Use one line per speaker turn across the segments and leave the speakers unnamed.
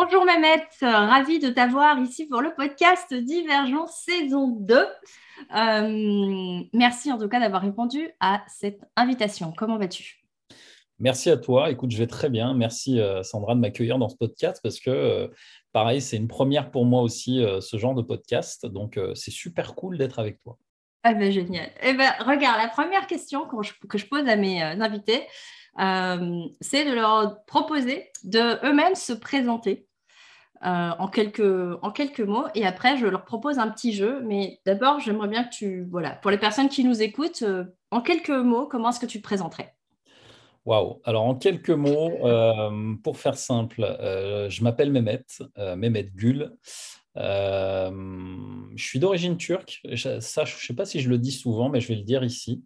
Bonjour Mehmet, ravi de t'avoir ici pour le podcast Divergence saison 2. Euh, merci en tout cas d'avoir répondu à cette invitation. Comment vas-tu?
Merci à toi. Écoute, je vais très bien. Merci euh, Sandra de m'accueillir dans ce podcast parce que, euh, pareil, c'est une première pour moi aussi, ce genre de podcast. Donc, c'est super cool d'être avec toi.
Ah ben génial. Eh ben, regarde, la première question que je, que je pose à mes invités, c'est de leur proposer de eux-mêmes se présenter euh, en, quelques, en quelques mots. Et après, je leur propose un petit jeu. Mais d'abord, j'aimerais bien que tu, voilà, pour les personnes qui nous écoutent, euh, en quelques mots, comment est-ce que tu te présenterais?
Waouh Alors, en quelques mots, euh, pour faire simple, je m'appelle Mehmet, Mehmet Gül. je suis d'origine turque. Ça, je ne sais pas si je le dis souvent, mais je vais le dire ici.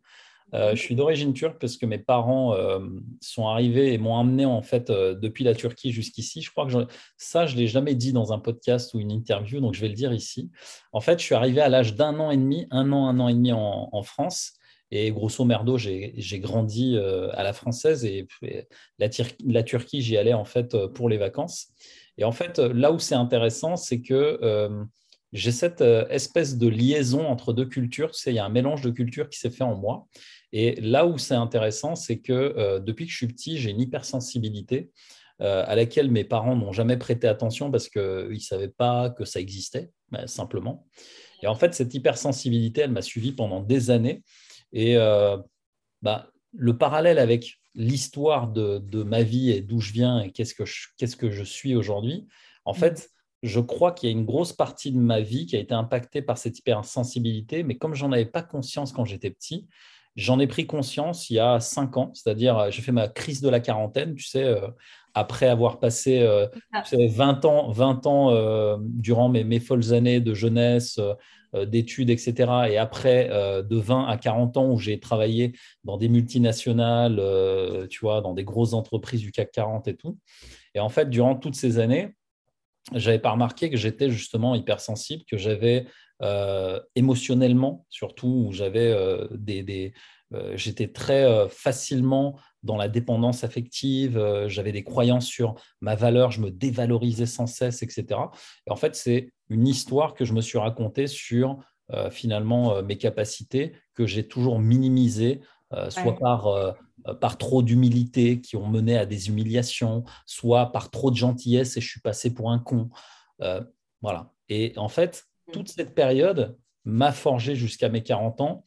Euh, je suis d'origine turque parce que mes parents euh, sont arrivés et m'ont amené en fait euh, depuis la Turquie jusqu'ici. Je crois que ça, je ne l'ai jamais dit dans un podcast ou une interview, donc je vais le dire ici. En fait, je suis arrivé à l'âge d'un an et demi, un an, un an et demi en, France. Et grosso merdo, j'ai grandi à la française et, la, la, Turquie, j'y allais en fait pour les vacances. Et en fait, là où c'est intéressant, c'est que j'ai cette espèce de liaison entre deux cultures. Tu il y a un mélange de cultures qui s'est fait en moi. Et là où c'est intéressant, c'est que euh, depuis que je suis petit, j'ai une hypersensibilité euh, à laquelle mes parents n'ont jamais prêté attention parce qu'ils ne savaient pas que ça existait, bah, simplement. Et en fait, cette hypersensibilité, elle m'a suivi pendant des années. Et euh, bah, le parallèle avec l'histoire de, ma vie et d'où je viens et qu'est-ce que je, qu'est-ce que je suis aujourd'hui, en fait, je crois qu'il y a une grosse partie de ma vie qui a été impactée par cette hypersensibilité, mais comme j'en avais pas conscience quand j'étais petit, J'en ai pris conscience il y a cinq ans, c'est-à-dire euh, j'ai fait ma crise de la quarantaine, tu sais, euh, après avoir passé 20 euh, ans, 20 ans durant mes, mes, folles années de jeunesse, d'études, etc. Et après, de 20 à 40 ans où j'ai travaillé dans des multinationales, tu vois, dans des grosses entreprises du CAC 40 et tout. Et en fait, durant toutes ces années, j'avais pas remarqué que j'étais justement hypersensible, que j'avais euh, émotionnellement, surtout où j'avais euh, des, euh, j'étais très facilement dans la dépendance affective, j'avais des croyances sur ma valeur, je me dévalorisais sans cesse, etc. Et en fait, c'est une histoire que je me suis racontée sur finalement mes capacités que j'ai toujours minimisées, soit par par trop d'humilité qui ont mené à des humiliations, soit par trop de gentillesse et je suis passé pour un con. voilà. Et en fait, toute cette période m'a forgé jusqu'à mes 40 ans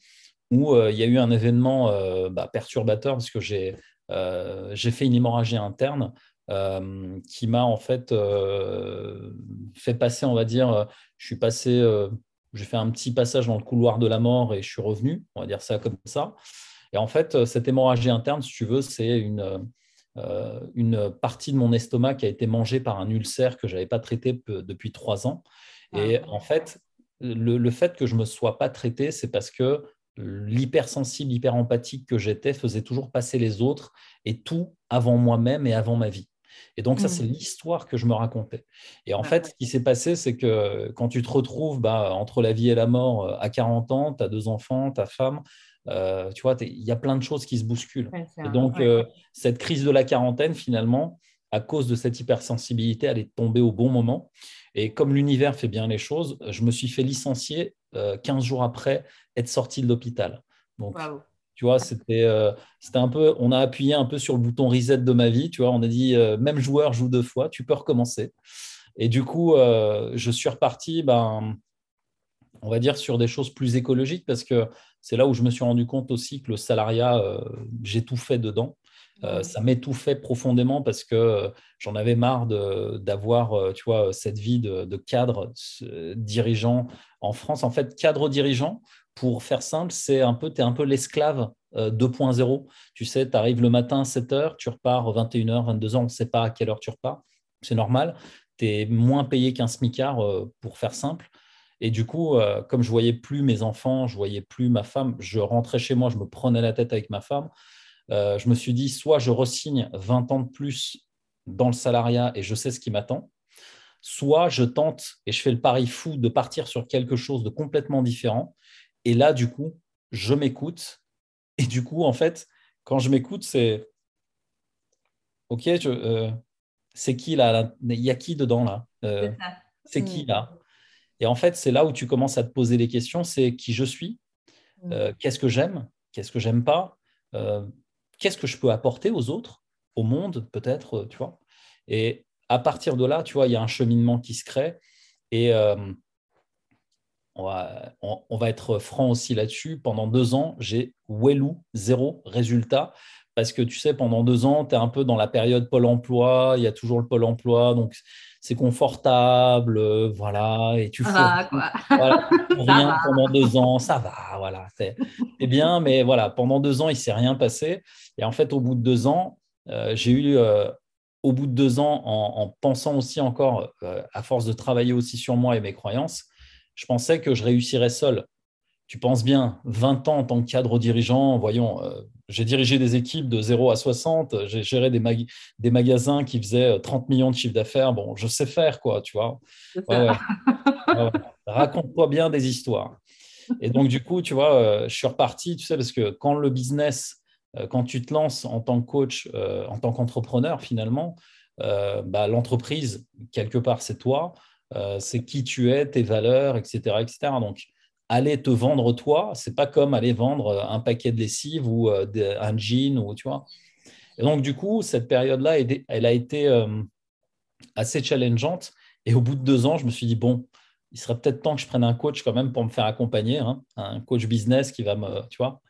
où euh, il y a eu un événement euh, bah, perturbateur parce que j'ai euh, fait une hémorragie interne qui m'a en fait fait passer, on va dire, je suis passé, j'ai fait un petit passage dans le couloir de la mort et je suis revenu, on va dire ça comme ça. Et en fait, cette hémorragie interne, si tu veux, c'est une, une partie de mon estomac qui a été mangée par un ulcère que je n'avais pas traité depuis trois ans. Et ah. en fait, le, fait que je ne me sois pas traité, c'est parce que l'hypersensible, hyper-empathique que j'étais faisait toujours passer les autres et tout avant moi-même et avant ma vie. Et donc, ça, c'est mmh. l'histoire que je me racontais. Et en fait, ce qui s'est passé, c'est que quand tu te retrouves bah, entre la vie et la mort euh, à 40 ans, tu as deux enfants, ta femme, euh, tu vois, il y a plein de choses qui se bousculent. et donc, euh, cette crise de la quarantaine, finalement, à cause de cette hypersensibilité, elle est tombée au bon moment. Et comme l'univers fait bien les choses, je me suis fait licencier 15 euh, jours après être sorti de l'hôpital. Donc, tu vois, c'était euh, c'était un peu, on a appuyé un peu sur le bouton reset de ma vie. Tu vois, on a dit, euh, même joueur joue deux fois, tu peux recommencer. Et du coup, je suis reparti, ben, on va dire, sur des choses plus écologiques parce que c'est là où je me suis rendu compte aussi que le salariat, j'ai tout fait dedans. Euh, ça m'étouffait profondément parce que euh, j'en avais marre d'avoir, euh, tu vois, cette vie de, cadre dirigeant en France. En fait, cadre dirigeant, pour faire simple, c'est un peu, tu es un peu l'esclave 2.0. Tu sais, tu arrives le matin à 7 h tu repars 21h, 22h, on ne sait pas à quelle heure tu repars. C'est normal. Tu es moins payé qu'un smicard, pour faire simple. Et du coup, comme je voyais plus mes enfants, je voyais plus ma femme, je rentrais chez moi, je me prenais la tête avec ma femme. Euh, je me suis dit, soit je resigne 20 ans de plus dans le salariat et je sais ce qui m'attend, soit je tente et je fais le pari fou de partir sur quelque chose de complètement différent. Et là, du coup, je m'écoute. Et du coup, en fait, quand je m'écoute, c'est OK, euh, c'est qui là Il y a qui dedans là? C'est qui mm. là? Et en fait, c'est là où tu commences à te poser les questions c'est qui je suis? Mm. Qu'est-ce que j'aime? Qu'est-ce que j'aime pas? Qu'est-ce que je peux apporter aux autres Au monde, peut-être, tu vois Et à partir de là, tu vois, il y a un cheminement qui se crée. Et on va, être franc aussi là-dessus. Pendant deux ans, j'ai Wellou, zéro résultat. Parce que tu sais, pendant deux ans, tu es un peu dans la période Pôle emploi, il y a toujours le Pôle emploi, donc c'est confortable, euh, voilà, et tu
fais
rien pendant deux ans, ça va, voilà, c'est bien, mais voilà, pendant deux ans, il ne s'est rien passé. Et en fait, au bout de deux ans, euh, j'ai eu, euh, au bout de deux ans, en pensant aussi encore, à force de travailler aussi sur moi et mes croyances, je pensais que je réussirais seul. Tu penses bien, 20 ans en tant que cadre dirigeant, voyons, j'ai dirigé des équipes de 0 à 60, j'ai géré des, des, magasins qui faisaient 30 euh, millions de chiffre d'affaires. Bon, je sais faire, quoi, tu vois. Raconte-toi bien des histoires. Et donc, du coup, tu vois, euh, je suis reparti, tu sais, parce que quand le business, quand tu te lances en tant que coach, en tant qu'entrepreneur, finalement, bah, l'entreprise, quelque part, c'est toi. Euh, c'est qui tu es, tes valeurs, etc. etc. Donc, aller te vendre toi, c'est pas comme aller vendre euh, un paquet de lessive ou euh, un jean, ou, tu vois. Et donc, du coup, cette période-là, elle a été assez challengeante. Et au bout de deux ans, je me suis dit, bon, il serait peut-être temps que je prenne un coach quand même pour me faire accompagner, hein, un coach business qui va me, tu vois.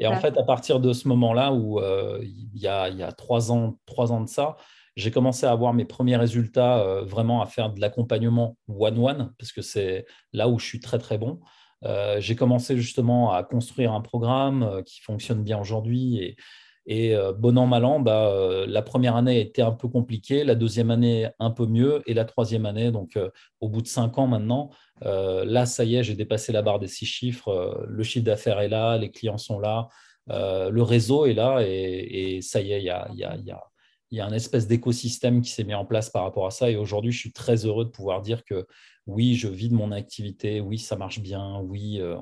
Et en fait, à partir de ce moment-là où il, y a, il y a trois ans, trois ans de ça, j'ai commencé à avoir mes premiers résultats euh, vraiment à faire de l'accompagnement one-one, parce que c'est là où je suis très très bon. Euh, j'ai commencé justement à construire un programme euh, qui fonctionne bien aujourd'hui et, et bon an, mal an, bah, la première année était un peu compliquée, la deuxième année un peu mieux, et la troisième année, donc au bout de cinq ans maintenant, là, ça y est, j'ai dépassé la barre des six chiffres, le chiffre d'affaires est là, les clients sont là, le réseau est là, et, ça y est, il y a, y y a un espèce d'écosystème qui s'est mis en place par rapport à ça. Et aujourd'hui, je suis très heureux de pouvoir dire que oui, je vis de mon activité, oui, ça marche bien, oui, euh,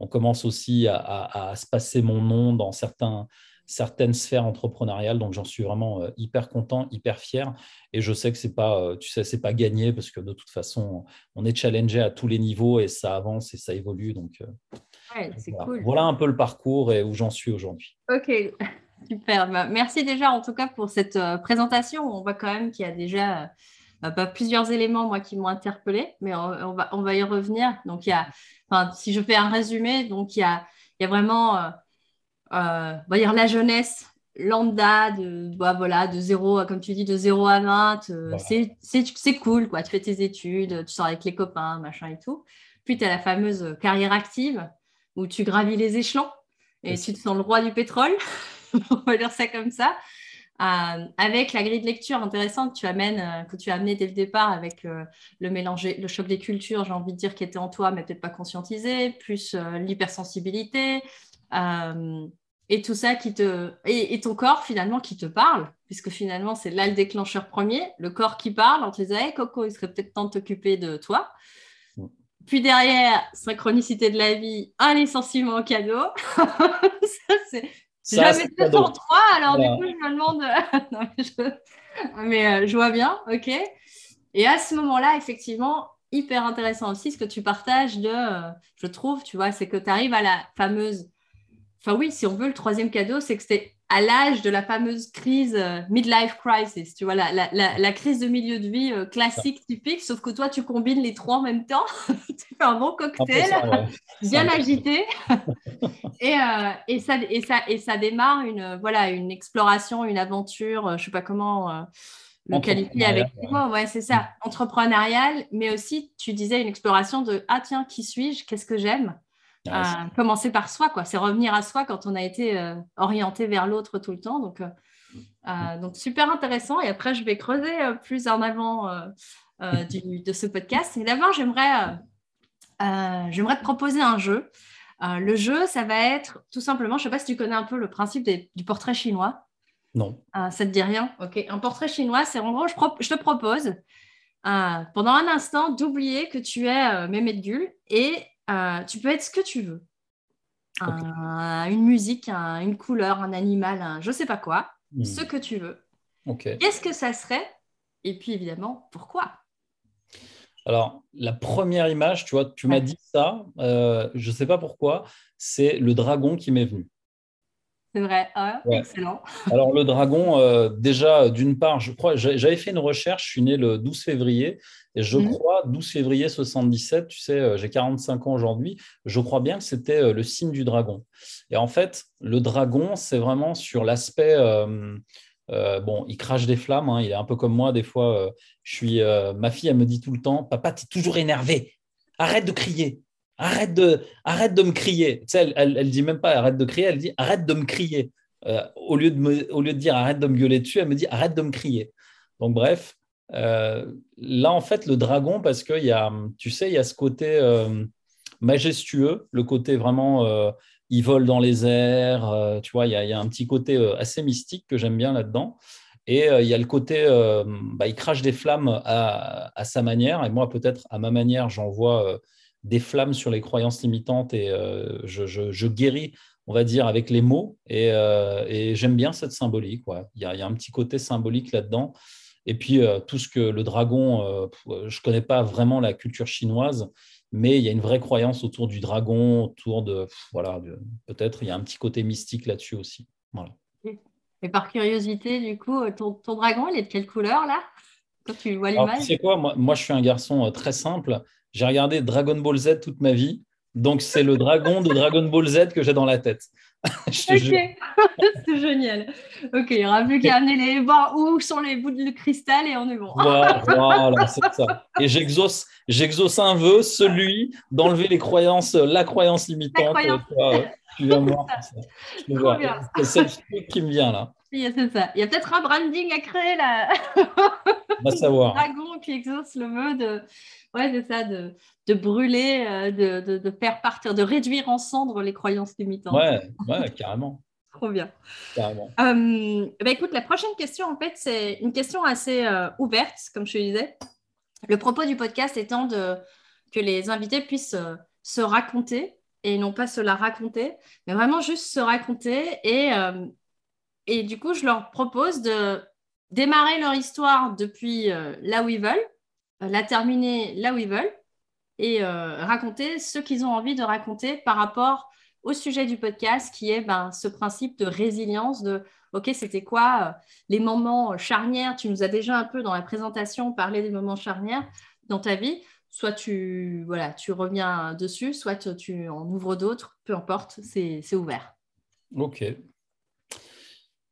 on, commence aussi à, se passer mon nom dans certains, certaines sphères entrepreneuriales. Donc, j'en suis vraiment euh, hyper content, hyper fier. Et je sais que c'est pas, euh, tu sais, c'est pas gagné parce que de toute façon, on est challengé à tous les niveaux et ça avance et ça évolue. Donc, voilà.
cool.
voilà un peu le parcours et où j'en suis aujourd'hui.
Ok. Super. Bah, merci déjà en tout cas pour cette présentation. On voit quand même qu'il y a déjà bah, plusieurs éléments moi qui m'ont interpellé, mais on, va, on va y revenir. Donc il y a, si je fais un résumé, donc il y a, il y a vraiment, euh, on va dire la jeunesse lambda de bah, voilà de 0 comme tu dis de 0 à 20 c'est cool quoi. Tu fais tes études tu sors avec les copains machin et tout. Puis tu as la fameuse carrière active où tu gravis les échelons et tu te sens le roi du pétrole. On va dire ça comme ça. Euh, avec la grille de lecture intéressante que tu amènes, euh, que tu as amené dès le départ avec euh, le mélanger, le choc des cultures, j'ai envie de dire, qui était en toi, mais peut-être pas conscientisé, plus l'hypersensibilité, et tout ça qui te. Et, ton corps, finalement, qui te parle, puisque finalement, c'est là le déclencheur premier, le corps qui parle en te disant Hey, Coco, il serait peut-être temps de t'occuper de toi. Puis derrière, synchronicité de la vie, un licenciement au cadeau. ça, pour toi, alors du coup, je me demande. mais, euh, je... vois bien, ok. Et à ce moment-là, effectivement, hyper intéressant aussi ce que tu partages de, euh, je trouve, tu vois, c'est que tu arrives à la fameuse. Enfin, oui, si on veut, le troisième cadeau, c'est que c'était à l'âge de la fameuse crise euh, midlife crisis, tu vois, la, la, la, crise de milieu de vie classique, typique, sauf que toi, tu combines les trois en même temps. tu fais un bon cocktail, bien agité. et, euh, et, ça, et, ça, et ça démarre une, voilà, une exploration, une aventure, euh, je ne sais pas comment euh, le qualifier avec moi. Ouais, c'est ça, entrepreneurial, mais aussi, tu disais, une exploration de Ah, tiens, qui suis-je? Qu'est-ce que j'aime? Commencer par soi, quoi. C'est revenir à soi quand on a été orienté vers l'autre tout le temps. Donc, donc, super intéressant. Et après, je vais creuser plus en avant de ce podcast. Et d'abord, j'aimerais, j'aimerais te proposer un jeu. Euh, le jeu, ça va être tout simplement, je ne sais pas si tu connais un peu le principe du portrait chinois.
Non.
Euh, ça ne te dit rien? Ok. Un portrait chinois, c'est en gros, je, te propose euh, pendant un instant d'oublier que tu es Mehmet Gul et tu peux être ce que tu veux. une musique, une couleur, un animal, je ne sais pas quoi, hmm. ce que tu veux. Qu'est-ce que ça serait? Et puis évidemment, pourquoi?
Alors, la première image, tu vois, tu m'as dit ça, euh, je ne sais pas pourquoi, c'est le dragon qui m'est venu.
C'est vrai, ah, excellent.
Alors, le dragon, euh, déjà, d'une part, je crois, j'avais fait une recherche, je suis né le 12 février, et je mhm. crois, 12 février 77, tu sais, euh, j'ai 45 ans aujourd'hui, je crois bien que c'était le signe du dragon. Et en fait, le dragon, c'est vraiment sur l'aspect euh, bon, il crache des flammes, hein, il est un peu comme moi. Des fois, euh, je suis, euh, ma fille, elle me dit tout le temps Papa, tu es toujours énervé. Arrête de crier. Arrête de, arrête de me crier. Tu sais, elle ne dit même pas arrête de crier, elle dit arrête de me crier. au, lieu de au lieu de dire arrête de me gueuler dessus, elle me dit arrête de me crier. Donc, bref, là, en fait, le dragon, parce qu'il y a, tu sais, il y a ce côté majestueux, le côté vraiment il vole dans les airs. Euh, tu vois, il y, a, un petit côté euh, assez mystique que j'aime bien là-dedans. Et euh, il y a le côté, bah, il crache des flammes à, sa manière. Et moi, peut-être à ma manière, j'envoie des flammes sur les croyances limitantes et je, guéris, on va dire, avec les mots. Et, j'aime bien cette symbolique. Il, y a, il, y a, un petit côté symbolique là-dedans. Et puis, tout ce que le dragon, je ne connais pas vraiment la culture chinoise, mais il y a une vraie croyance autour du dragon, autour de voilà, peut-être il y a un petit côté mystique là-dessus aussi. Voilà.
Et par curiosité, du coup, ton, dragon, il est de quelle couleur là? Quand tu vois l'image
sais quoi? Moi, moi, je suis un garçon euh, très simple. J'ai regardé Dragon Ball Z toute ma vie. Donc, c'est le dragon de Dragon Ball Z que j'ai dans la tête.
ok, c'est génial. Ok, il n'y aura plus qu'à amener les voir où sont les bouts de cristal et on est bon.
voilà, c'est ça. Et j'exauce, j'exauce un vœu, celui d'enlever les croyances, la croyance limitante. tu vas voir. C'est le truc qui me vient là.
C'est ça. Il y a peut-être un branding à créer là.
On va savoir.
dragon qui exauce le vœu de, ouais, c'est ça, de, de brûler, euh, de, de, faire partir, de réduire en cendres les croyances limitantes.
Ouais, ouais carrément.
Trop bien. Carrément. Euh, bah, écoute, la prochaine question, en fait, c'est une question assez euh, ouverte, comme je te disais. Le propos du podcast étant de, que les invités puissent se raconter et non pas se la raconter, mais vraiment juste se raconter. Et, et du coup, je leur propose de démarrer leur histoire depuis là où ils veulent, la terminer là où ils veulent et euh, raconter ce qu'ils ont envie de raconter par rapport au sujet du podcast qui est ben, ce principe de résilience, de OK, c'était quoi euh, les moments charnières? Tu nous as déjà un peu dans la présentation parlé des moments charnières dans ta vie. Soit tu, voilà, tu reviens dessus, soit tu en ouvres d'autres, peu importe, c'est ouvert.
OK.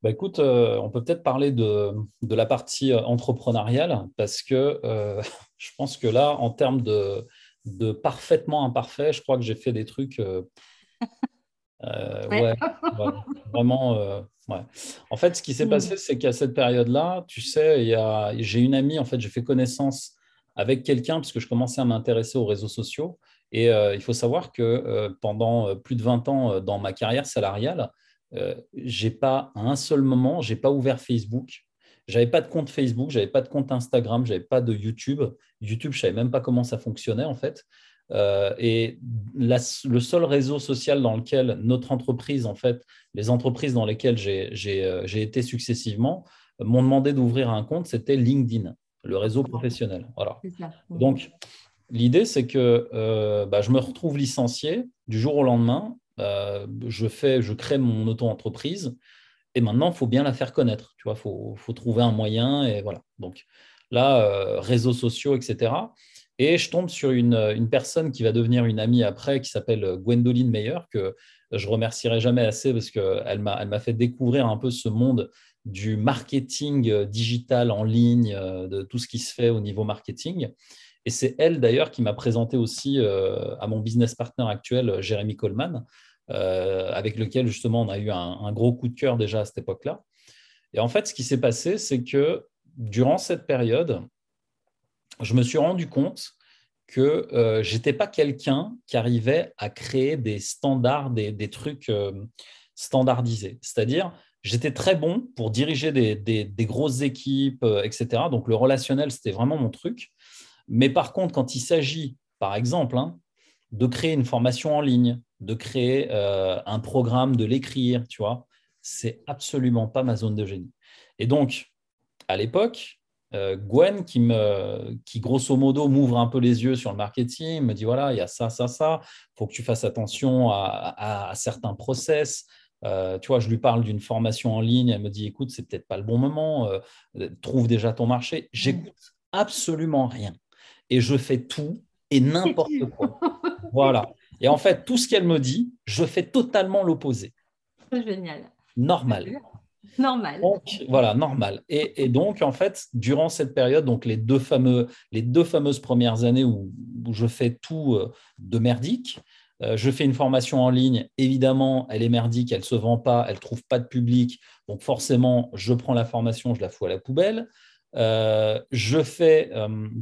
Bah écoute, euh, on peut peut-être parler de, de, la partie entrepreneuriale parce que je pense que là, en termes de, de parfaitement imparfait, je crois que j'ai fait des trucs. Euh, euh, ouais. vraiment. Euh, ouais. En fait, ce qui s'est mm. passé, c'est qu'à cette période-là, tu sais, j'ai une amie, en fait, j'ai fait connaissance avec quelqu'un parce que je commençais à m'intéresser aux réseaux sociaux. Et il faut savoir que pendant plus de 20 ans dans ma carrière salariale, j'ai pas à un seul moment, j'ai pas ouvert Facebook, j'avais pas de compte Facebook, j'avais pas de compte Instagram, j'avais pas de YouTube. YouTube, je savais même pas comment ça fonctionnait en fait. Euh, et le seul réseau social dans lequel notre entreprise, en fait, les entreprises dans lesquelles j'ai euh, été successivement, m'ont demandé d'ouvrir un compte, c'était LinkedIn, le réseau professionnel. Voilà. Donc, l'idée, c'est que euh, bah, je me retrouve licencié du jour au lendemain. Je, fais, je crée mon auto-entreprise. Et maintenant, il faut bien la faire connaître. Tu vois, faut, faut trouver un moyen. Et voilà. Donc là, euh, réseaux sociaux, etc. Et je tombe sur une, personne qui va devenir une amie après, qui s'appelle Gwendoline Meyer, que je remercierai jamais assez parce qu'elle m'a, fait découvrir un peu ce monde du marketing digital en ligne, euh, de tout ce qui se fait au niveau marketing. Et c'est elle d'ailleurs qui m'a présenté aussi euh, à mon business partner actuel, Jérémy Coleman, euh, avec lequel justement on a eu un, gros coup de cœur déjà à cette époque-là. Et en fait, ce qui s'est passé, c'est que durant cette période, je me suis rendu compte que euh, je n'étais pas quelqu'un qui arrivait à créer des standards, des, trucs euh, standardisés. C'est-à-dire, j'étais très bon pour diriger des, grosses équipes, etc. Donc, le relationnel, c'était vraiment mon truc. Mais par contre, quand il s'agit, par exemple, hein, de créer une formation en ligne, de créer euh, un programme, de l'écrire, tu vois, c'est absolument pas ma zone de génie. Et donc, à l'époque, euh, Gwen qui, me, qui, grosso modo, m'ouvre un peu les yeux sur le marketing, me dit voilà, il y a ça, ça, ça, il faut que tu fasses attention à, certains process. Euh, tu vois, je lui parle d'une formation en ligne, elle me dit écoute, c'est peut-être pas le bon moment, euh, trouve déjà ton marché. J'écoute absolument rien et je fais tout et n'importe quoi. voilà. Et en fait, tout ce qu'elle me dit, je fais totalement l'opposé.
Génial.
Normal.
Normal.
voilà, normal. Et, donc, en fait, durant cette période, donc les deux, fameux, les deux fameuses premières années où, je fais tout euh, de merdique, euh, je fais une formation en ligne. Évidemment, elle est merdique, elle ne se vend pas, elle ne trouve pas de public. Donc, forcément, je prends la formation, je la fous à la poubelle. Euh, je fais,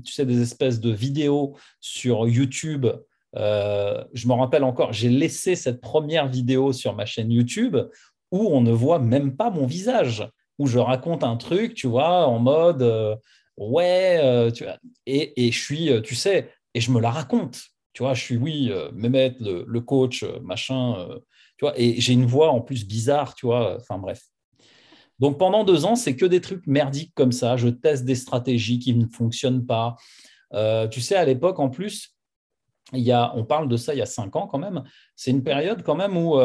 tu sais, des espèces de vidéos sur YouTube. je me rappelle encore, j'ai laissé cette première vidéo sur ma chaîne YouTube où on ne voit même pas mon visage, où je raconte un truc, tu vois, en mode euh, ouais, euh, et, et, je suis, euh, tu sais, et je me la raconte, tu vois, je suis oui, Mehmet, le, le, coach, machin, tu vois, et j'ai une voix en plus bizarre, tu vois, enfin bref. Donc pendant deux ans, c'est que des trucs merdiques comme ça. Je teste des stratégies qui ne fonctionnent pas. tu sais, à l'époque, en plus, il y a, on parle de ça il y a cinq ans quand même. C'est une période quand même où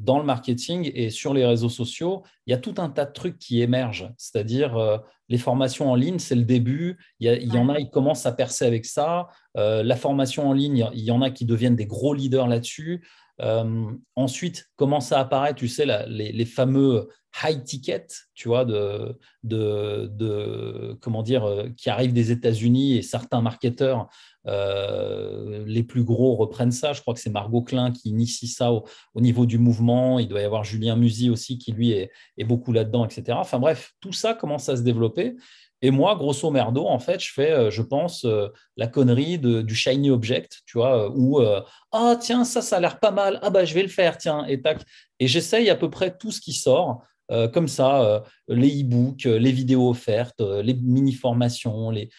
dans le marketing et sur les réseaux sociaux, il y a tout un tas de trucs qui émergent. C'est-à-dire, euh, les formations en ligne, c'est le début. Il y, en a, ils commencent à percer avec ça. Euh, la formation en ligne, il y en a qui deviennent des gros leaders là-dessus. Euh, ensuite, commence à apparaître, tu sais, les, fameux high tickets, tu vois, de, de, comment dire, qui arrivent des États-Unis et certains marketeurs euh, les plus gros reprennent ça. Je crois que c'est Margot Klein qui initie ça au, niveau du mouvement. Il doit y avoir Julien Musy aussi qui, lui, est, beaucoup là-dedans, etc. Enfin bref, tout ça commence à se développer. Et moi, grosso merdo, en fait, je fais, euh, je pense, euh, la connerie du shiny object, tu vois, où ah tiens, ça, ça a l'air pas mal. Ah bah je vais le faire, tiens, et tac. Et j'essaye à peu près tout ce qui sort. comme ça, les e-books, les vidéos offertes, les mini-formations, les,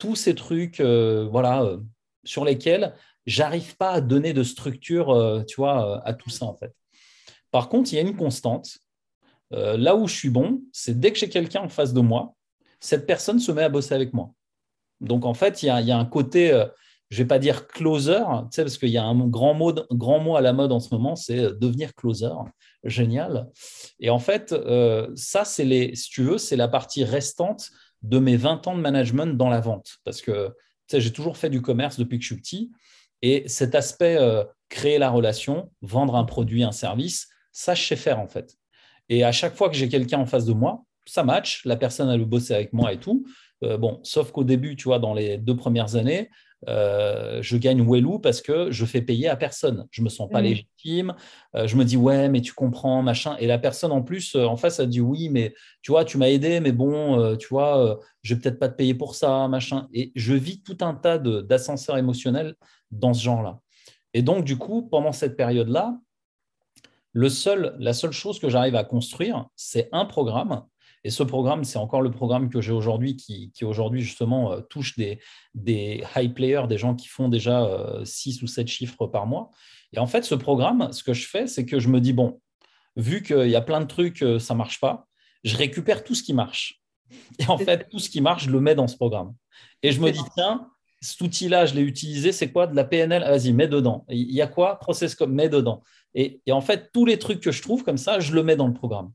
tous ces trucs euh, voilà, euh, sur lesquels j'arrive pas à donner de structure euh, tu vois, à tout ça en fait. Par contre, il y a une constante. là où je suis bon, c'est dès que j'ai quelqu'un en face de moi, cette personne se met à bosser avec moi. Donc en fait, il y a, un côté, je ne vais pas dire closer, parce qu'il y a un grand mot, grand mot à la mode en ce moment, c'est devenir closer. Génial. Et en fait, ça, c'est les, si tu veux, c'est la partie restante de mes 20 ans de management dans la vente. Parce que j'ai toujours fait du commerce depuis que je suis petit. Et cet aspect, euh, créer la relation, vendre un produit, un service, ça, je sais faire en fait. Et à chaque fois que j'ai quelqu'un en face de moi, ça match, la personne, veut bosser avec moi et tout. Euh, bon, sauf qu'au début, tu vois, dans les deux premières années, euh, je gagne Wellou parce que je fais payer à personne. Je me sens pas mmh. légitime. Euh, je me dis ouais, mais tu comprends, machin. Et la personne en plus en face a dit oui, mais tu vois, tu m'as aidé, mais bon, tu vois, je vais peut-être pas te payer pour ça, machin. Et je vis tout un tas d'ascenseurs émotionnels dans ce genre-là. Et donc du coup, pendant cette période-là, le seul, la seule chose que j'arrive à construire, c'est un programme et ce programme, c'est encore le programme que j'ai aujourd'hui qui, aujourd'hui justement euh, touche des, des high players, des gens qui font déjà 6 euh, ou 7 chiffres par mois. Et en fait, ce programme, ce que je fais, c'est que je me dis, bon, vu qu'il y a plein de trucs, euh, ça ne marche pas, je récupère tout ce qui marche. Et en fait, tout ce qui marche, je le mets dans ce programme. Et je me dis, tiens, cet outil-là, je l'ai utilisé, c'est quoi De la PNL Vas-y, mets dedans. Il y a quoi? Process comme, mets dedans. Et, et, en fait, tous les trucs que je trouve comme ça, je le mets dans le programme.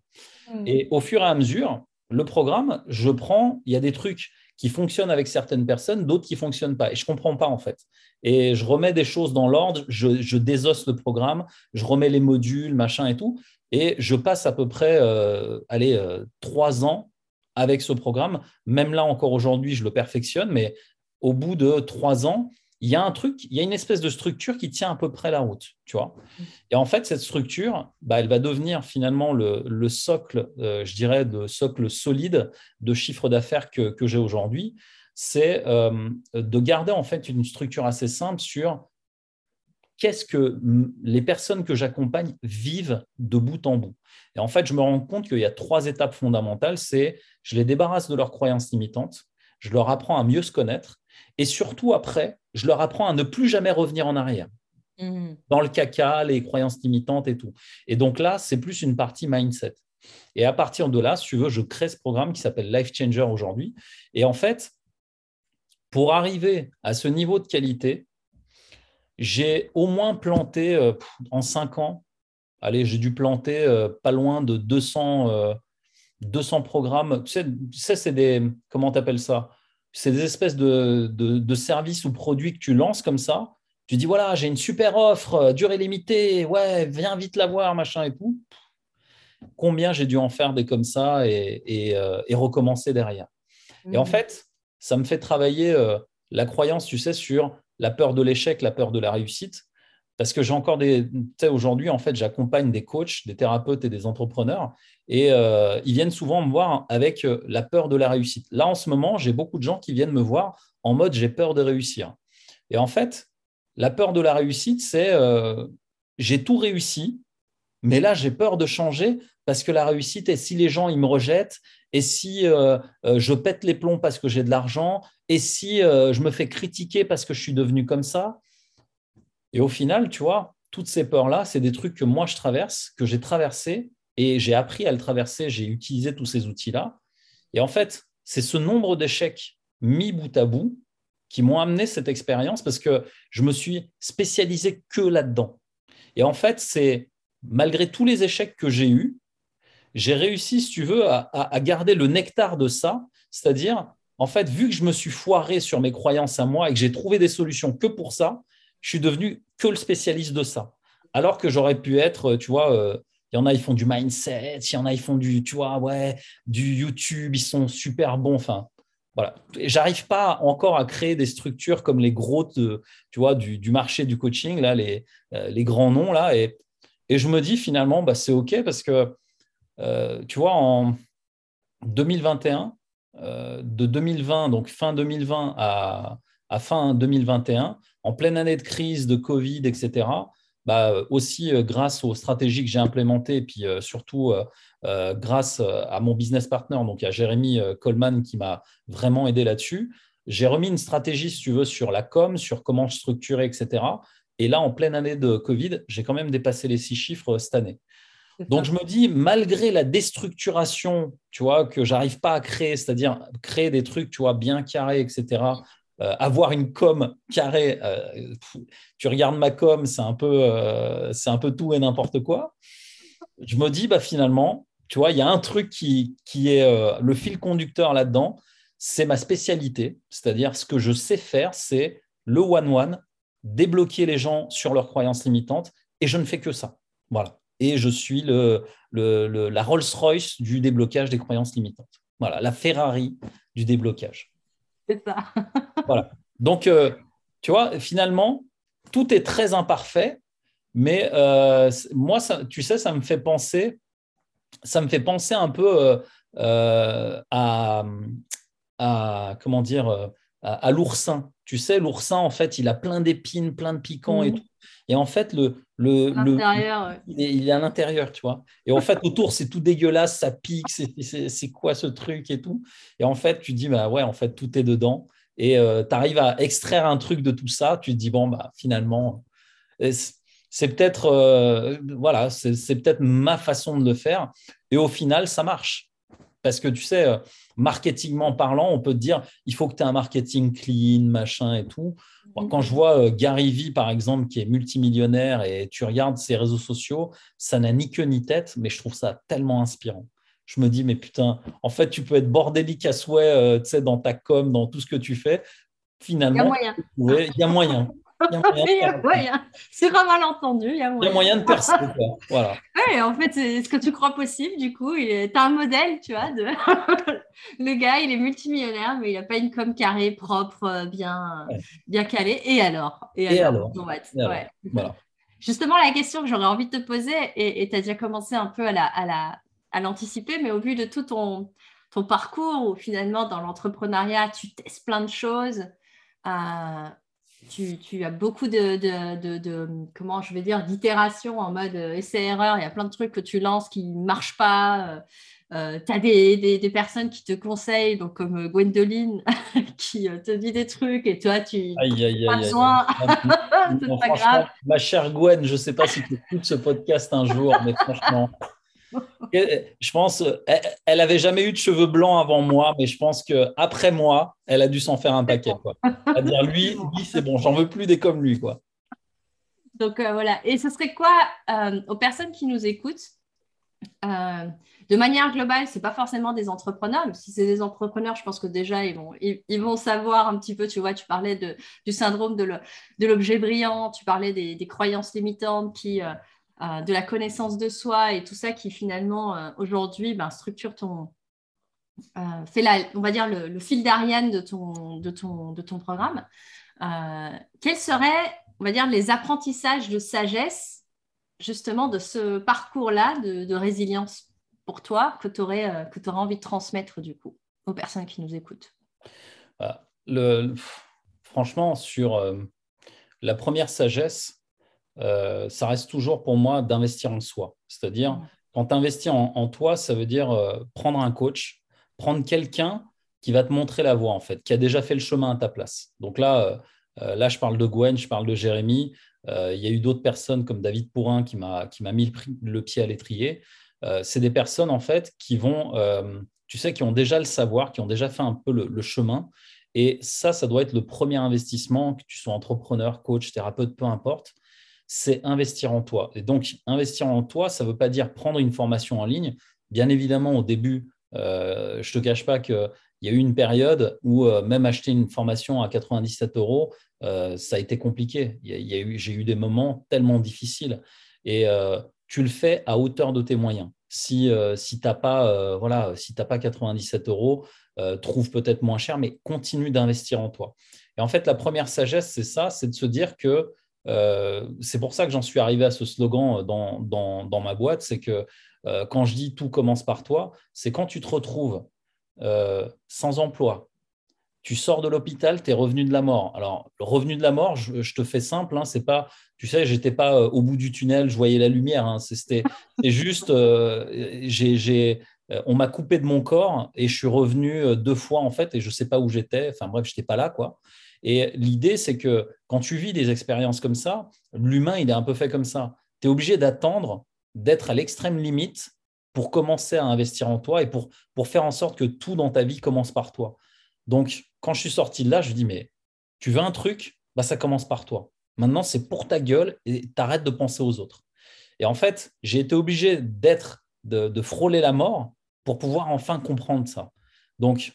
Mm. Et au fur et à mesure, le programme, je prends, il y a des trucs qui fonctionnent avec certaines personnes, d'autres qui ne fonctionnent pas. Et je ne comprends pas en fait. Et je remets des choses dans l'ordre, je, désosse le programme, je remets les modules, machin et tout. Et je passe à peu près euh, allez, euh, trois ans avec ce programme. Même là, encore aujourd'hui, je le perfectionne, mais au bout de trois ans, il y a un truc, il y a une espèce de structure qui tient à peu près la route, tu vois. Mm. Et en fait, cette structure, bah, elle va devenir finalement le, socle, euh, je dirais, de socle solide de chiffre d'affaires que, j'ai aujourd'hui. C'est euh, de garder en fait une structure assez simple sur qu'est-ce que les personnes que j'accompagne vivent de bout en bout. Et en fait, je me rends compte qu'il y a trois étapes fondamentales. C'est je les débarrasse de leurs croyances limitantes, je leur apprends à mieux se connaître et surtout, après, je leur apprends à ne plus jamais revenir en arrière. Mmh. Dans le caca, les croyances limitantes et tout. Et donc là, c'est plus une partie mindset. Et à partir de là, si tu veux, je crée ce programme qui s'appelle Life Changer aujourd'hui. Et en fait, pour arriver à ce niveau de qualité, j'ai au moins planté euh, en cinq ans, allez, j'ai dû planter euh, pas loin de 200, 200 programmes. Tu sais, c'est des, comment tu appelles ça? C'est des espèces de, de, services ou produits que tu lances comme ça. Tu dis, voilà, j'ai une super offre, euh, durée limitée, ouais, viens vite la voir, machin et tout. Combien j'ai dû en faire des comme ça et, et, euh, recommencer derrière. Et en mmh. fait, ça me fait travailler euh, la croyance, tu sais, sur la peur de l'échec, la peur de la réussite. Parce que j'ai encore des. Tu sais, aujourd'hui, en fait, j'accompagne des coachs, des thérapeutes et des entrepreneurs. Et euh, ils viennent souvent me voir avec euh, la peur de la réussite. Là, en ce moment, j'ai beaucoup de gens qui viennent me voir en mode j'ai peur de réussir. Et en fait, la peur de la réussite, c'est euh, j'ai tout réussi, mais là, j'ai peur de changer parce que la réussite est si les gens ils me rejettent, et si je pète les plombs parce que j'ai de l'argent, et si je me fais critiquer parce que je suis devenu comme ça. Et au final, tu vois, toutes ces peurs-là, c'est des trucs que moi je traverse, que j'ai traversé, et j'ai appris à le traverser, j'ai utilisé tous ces outils-là. Et en fait, c'est ce nombre d'échecs mis bout à bout qui m'ont amené cette expérience parce que je me suis spécialisé que là-dedans. Et en fait, c'est malgré tous les échecs que j'ai eus, j'ai réussi, si tu veux, à, à garder le nectar de ça, c'est-à-dire, en fait, vu que je me suis foiré sur mes croyances à moi et que j'ai trouvé des solutions que pour ça, je suis devenu que le spécialiste de ça. Alors que j'aurais pu être, tu vois, euh, il y en a, ils font du mindset, il y en a, ils font du, tu vois, ouais, du YouTube, ils sont super bons. Enfin, voilà. J'arrive pas encore à créer des structures comme les gros, tu vois, du, marché du coaching, là, les, euh, les grands noms, là. Et, et je me dis finalement, bah, c'est OK parce que, euh, tu vois, en 2021, de 2020, donc fin 2020 à, à fin 2021, en pleine année de crise, de Covid, etc., bah, aussi euh, grâce aux stratégies que j'ai implémentées et puis euh, surtout euh, grâce à mon business partner, donc à Jérémy Coleman qui m'a vraiment aidé là-dessus, j'ai remis une stratégie, si tu veux, sur la com, sur comment structurer, etc. Et là, en pleine année de Covid, j'ai quand même dépassé les six chiffres cette année. Donc, je me dis, malgré la déstructuration, tu vois, que j'arrive pas à créer, c'est-à-dire créer des trucs, tu vois, bien carrés, etc., avoir une com carrée, euh, tu regardes ma com, c'est un, peu, euh, un peu tout et n'importe quoi. Je me dis, bah, finalement, tu vois, il y a un truc qui, qui est le fil conducteur là-dedans, c'est ma spécialité, c'est-à-dire ce que je sais faire, c'est le one-one, débloquer les gens sur leurs croyances limitantes, et je ne fais que ça. Voilà. Et je suis le, le, la Rolls-Royce du déblocage des croyances limitantes. Voilà, la Ferrari du déblocage.
C'est ça.
voilà. Donc, euh, tu vois, finalement, tout est très imparfait, mais euh, moi, ça, tu sais, ça me fait penser, ça me fait penser un peu euh, à, à, comment dire, à, l'oursin. Tu sais, l'oursin, en fait, il a plein d'épines, plein de piquants et mhm. tout. Et en fait, le, le, il, est, à l'intérieur, tu vois. Et en fait, autour, c'est tout dégueulasse, ça pique, c'est quoi ce truc et tout. Et en fait, tu dis, bah ouais, en fait, tout est dedans. Et euh, tu arrives à extraire un truc de tout ça. Tu te dis, bon, bah finalement, c'est peut-être euh, voilà, c'est peut-être ma façon de le faire. Et au final, ça marche. Parce que tu sais, euh, marketingment parlant, on peut te dire, il faut que tu aies un marketing clean, machin et tout. Mhm. Quand je vois euh, Gary Vee, par exemple, qui est multimillionnaire et tu regardes ses réseaux sociaux, ça n'a ni queue ni tête, mais je trouve ça tellement inspirant. Je me dis, mais putain, en fait, tu peux être bordélique à souhait euh, dans ta com, dans tout ce que tu fais. Finalement, il y a moyen.
Il y a moyen. C'est. Il y a moyen,
il y a moyen de percer. Voilà.
Ouais, en fait, c'est ce que tu crois possible. Du coup, tu as un modèle, tu vois. De... le gars, il est multimillionnaire, mais il n'a pas une com carrée, propre, euh, bien, bien calée. Et alors?
Et, alors,
Justement, la question que j'aurais envie de te poser, et tu as déjà commencé un peu à la, à la, à l'anticiper, mais au vu de tout ton, ton parcours, où finalement, dans l'entrepreneuriat, tu testes plein de choses. Euh, tu, as beaucoup de, comment je vais dire, d'itérations en mode euh, essai-erreur. Il y a plein de trucs que tu lances qui ne marchent pas. Euh, euh, tu as des, personnes qui te conseillent, donc comme Gwendoline, qui te dit des trucs et toi, tu
n'as pas besoin. c'est pas grave. Ma chère Gwen, je ne sais pas si tu écoutes ce podcast un jour, mais franchement. Je pense, elle n'avait jamais eu de cheveux blancs avant moi, mais je pense qu'après moi, elle a dû s'en faire un paquet. Quoi. À dire, lui, lui c'est bon, j'en veux plus des comme lui. Quoi.
Donc euh, voilà. Et ce serait quoi euh, aux personnes qui nous écoutent euh, de manière globale, ce n'est pas forcément des entrepreneurs. si c'est des entrepreneurs, je pense que déjà, ils vont, ils, vont savoir un petit peu, tu vois, tu parlais de, du syndrome de l'objet brillant, tu parlais des, croyances limitantes, qui, de la connaissance de soi et tout ça qui finalement, aujourd'hui, ben, structure ton... fait la, on va dire le, fil d'Ariane de ton, de, ton, de ton programme. quel serait on va dire, les apprentissages de sagesse, justement, de ce parcours-là de, résilience pour toi que tu aurais, euh, envie de transmettre, du coup, aux personnes qui nous écoutent?
Bah, le, Franchement, sur euh, la première sagesse, euh, ça reste toujours pour moi d'investir en soi. C'est-à-dire, quand tu investis en, toi, ça veut dire prendre un coach, prendre quelqu'un qui va te montrer la voie, en fait, qui a déjà fait le chemin à ta place. Donc là, euh, là, je parle de Gwen, je parle de Jérémy. Euh, il y a eu d'autres personnes comme David Pourrin qui m'a mis le, pied à l'étrier. Euh, c'est des personnes en fait qui vont, tu sais, qui ont déjà le savoir, qui ont déjà fait un peu le, chemin. Et ça, ça doit être le premier investissement, que tu sois entrepreneur, coach, thérapeute, peu importe, c'est investir en toi. Et donc, investir en toi, ça ne veut pas dire prendre une formation en ligne. Bien évidemment, au début, je ne te cache pas qu'il y a eu une période où même acheter une formation à 97 euros, euh, ça a été compliqué. j'ai eu des moments tellement difficiles. Et euh, tu le fais à hauteur de tes moyens. Si, euh, si tu n'as pas, voilà, si pas 97 euros, trouve peut-être moins cher, mais continue d'investir en toi. Et en fait, la première sagesse, c'est ça, c'est de se dire que c'est pour ça que j'en suis arrivé à ce slogan dans, dans ma boîte, c'est que quand je dis tout commence par toi, c'est quand tu te retrouves sans emploi, tu sors de l'hôpital, tu es revenu de la mort. Alors, le revenu de la mort, je, te fais simple, hein, c'est pas, tu sais, j'étais pas euh, au bout du tunnel, je voyais la lumière. Hein, c'était juste, euh, j'ai, euh, on m'a coupé de mon corps et je suis revenu deux fois en fait et je sais pas où j'étais. Enfin bref, je n'étais pas là quoi. Et l'idée, c'est que quand tu vis des expériences comme ça, l'humain, il est un peu fait comme ça. Tu es obligé d'attendre, d'être à l'extrême limite pour commencer à investir en toi et pour, pour faire en sorte que tout dans ta vie commence par toi. Donc, quand je suis sorti de là, je dis, mais tu veux un truc bah, Ça commence par toi. Maintenant, c'est pour ta gueule et tu arrêtes de penser aux autres. Et en fait, j'ai été obligé d'être, de, frôler la mort pour pouvoir enfin comprendre ça. Donc,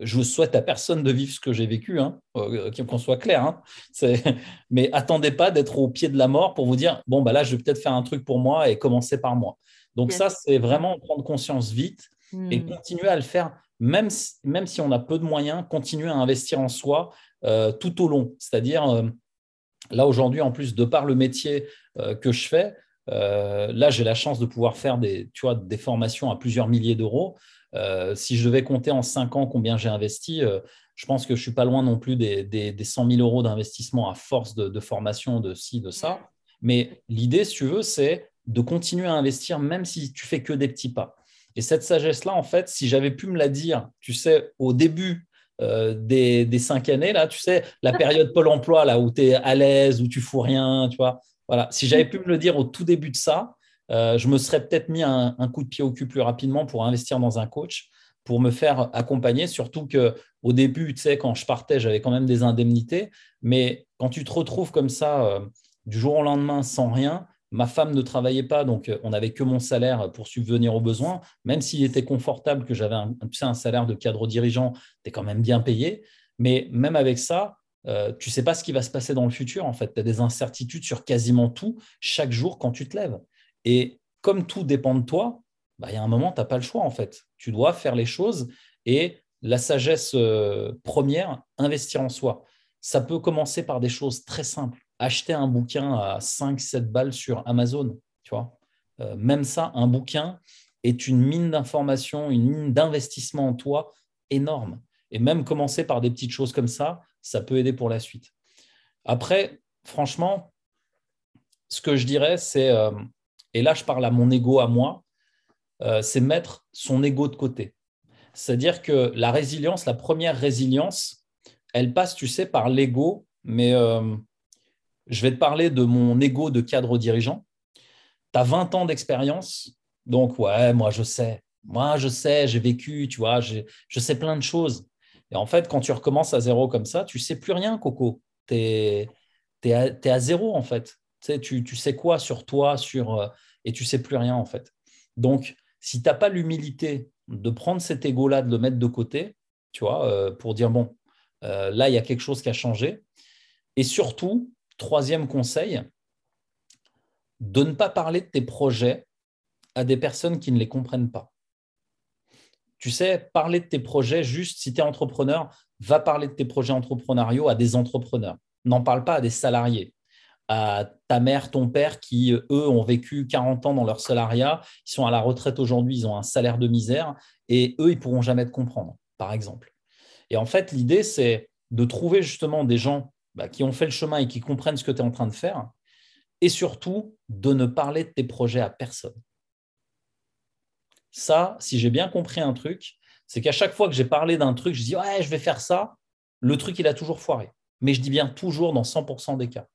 je souhaite à personne de vivre ce que j'ai vécu, hein, euh, qu'on soit clair. Hein. Mais attendez pas d'être au pied de la mort pour vous dire bon bah là je vais peut-être faire un truc pour moi et commencer par moi. Donc ça c'est vraiment prendre conscience vite et hmm. continuer à le faire même si, même si on a peu de moyens, continuer à investir en soi euh, tout au long. C'est-à-dire, euh, là aujourd'hui, en plus, de par le métier euh, que je fais, là, j'ai la chance de pouvoir faire des, tu vois, des formations à plusieurs milliers d'euros. Si je devais compter en cinq ans combien j'ai investi, je pense que je ne suis pas loin non plus des, des, 100 000 euros d'investissement à force de, de, formation, de ci, de ça. Mais l'idée, si tu veux, c'est de continuer à investir même si tu fais que des petits pas. Et cette sagesse-là, en fait, si j'avais pu me la dire, tu sais, au début euh, des, cinq années, là, tu sais, la période Pôle emploi, là, où tu es à l'aise, où tu fous rien, tu vois. Voilà. Si j'avais pu me le dire au tout début de ça, euh, je me serais peut-être mis un, coup de pied au cul plus rapidement pour investir dans un coach, pour me faire accompagner. Surtout que au début, tu sais, quand je partais, j'avais quand même des indemnités. Mais quand tu te retrouves comme ça, euh, du jour au lendemain, sans rien, Ma femme ne travaillait pas, donc euh, on n'avait que mon salaire pour subvenir aux besoins. Même s'il était confortable que j'avais un, salaire de cadre dirigeant, tu es quand même bien payé. Mais même avec ça, tu ne sais pas ce qui va se passer dans le futur. En fait, tu as des incertitudes sur quasiment tout chaque jour quand tu te lèves. Et comme tout dépend de toi, bah, il y a un moment, tu n'as pas le choix. En fait, tu dois faire les choses. Et la sagesse euh, première, investir en soi. Ça peut commencer par des choses très simples acheter un bouquin à 5-7 balles sur Amazon. Tu vois euh, Même ça, un bouquin est une mine d'informations, une mine d'investissement en toi énorme. Et même commencer par des petites choses comme ça, ça peut aider pour la suite. Après, franchement, ce que je dirais, c'est, euh, et là je parle à mon ego à moi, euh, c'est mettre son ego de côté. C'est-à-dire que la résilience, la première résilience, elle passe, tu sais, par l'ego, mais je vais te parler de mon ego de cadre dirigeant. Tu as 20 ans d'expérience, Donc, ouais, moi, je sais. Moi, je sais, j'ai vécu, tu vois, je sais plein de choses. Et en fait, quand tu recommences à zéro comme ça, tu sais plus rien, Coco. Tu es, à, zéro, en fait. Tu sais, tu, sais quoi sur toi, sur, euh, et tu sais plus rien, en fait. Donc, si tu n'as pas l'humilité de prendre cet ego-là, de le mettre de côté, tu vois, euh, pour dire, bon, euh, là, il y a quelque chose qui a changé. Et surtout, troisième conseil, de ne pas parler de tes projets à des personnes qui ne les comprennent pas. Tu sais, parler de tes projets, juste si tu es entrepreneur, va parler de tes projets entrepreneuriaux à des entrepreneurs. N'en parle pas à des salariés, à ta mère, ton père qui, eux, ont vécu 40 ans dans leur salariat, ils sont à la retraite aujourd'hui, ils ont un salaire de misère et eux, ils ne pourront jamais te comprendre, par exemple. Et en fait, l'idée, c'est de trouver justement des gens bah, qui ont fait le chemin et qui comprennent ce que tu es en train de faire et surtout de ne parler de tes projets à personne. Ça, si j'ai bien compris un truc, c'est qu'à chaque fois que j'ai parlé d'un truc, je dis ouais, je vais faire ça, le truc, il a toujours foiré. Mais je dis bien toujours dans 100% des cas.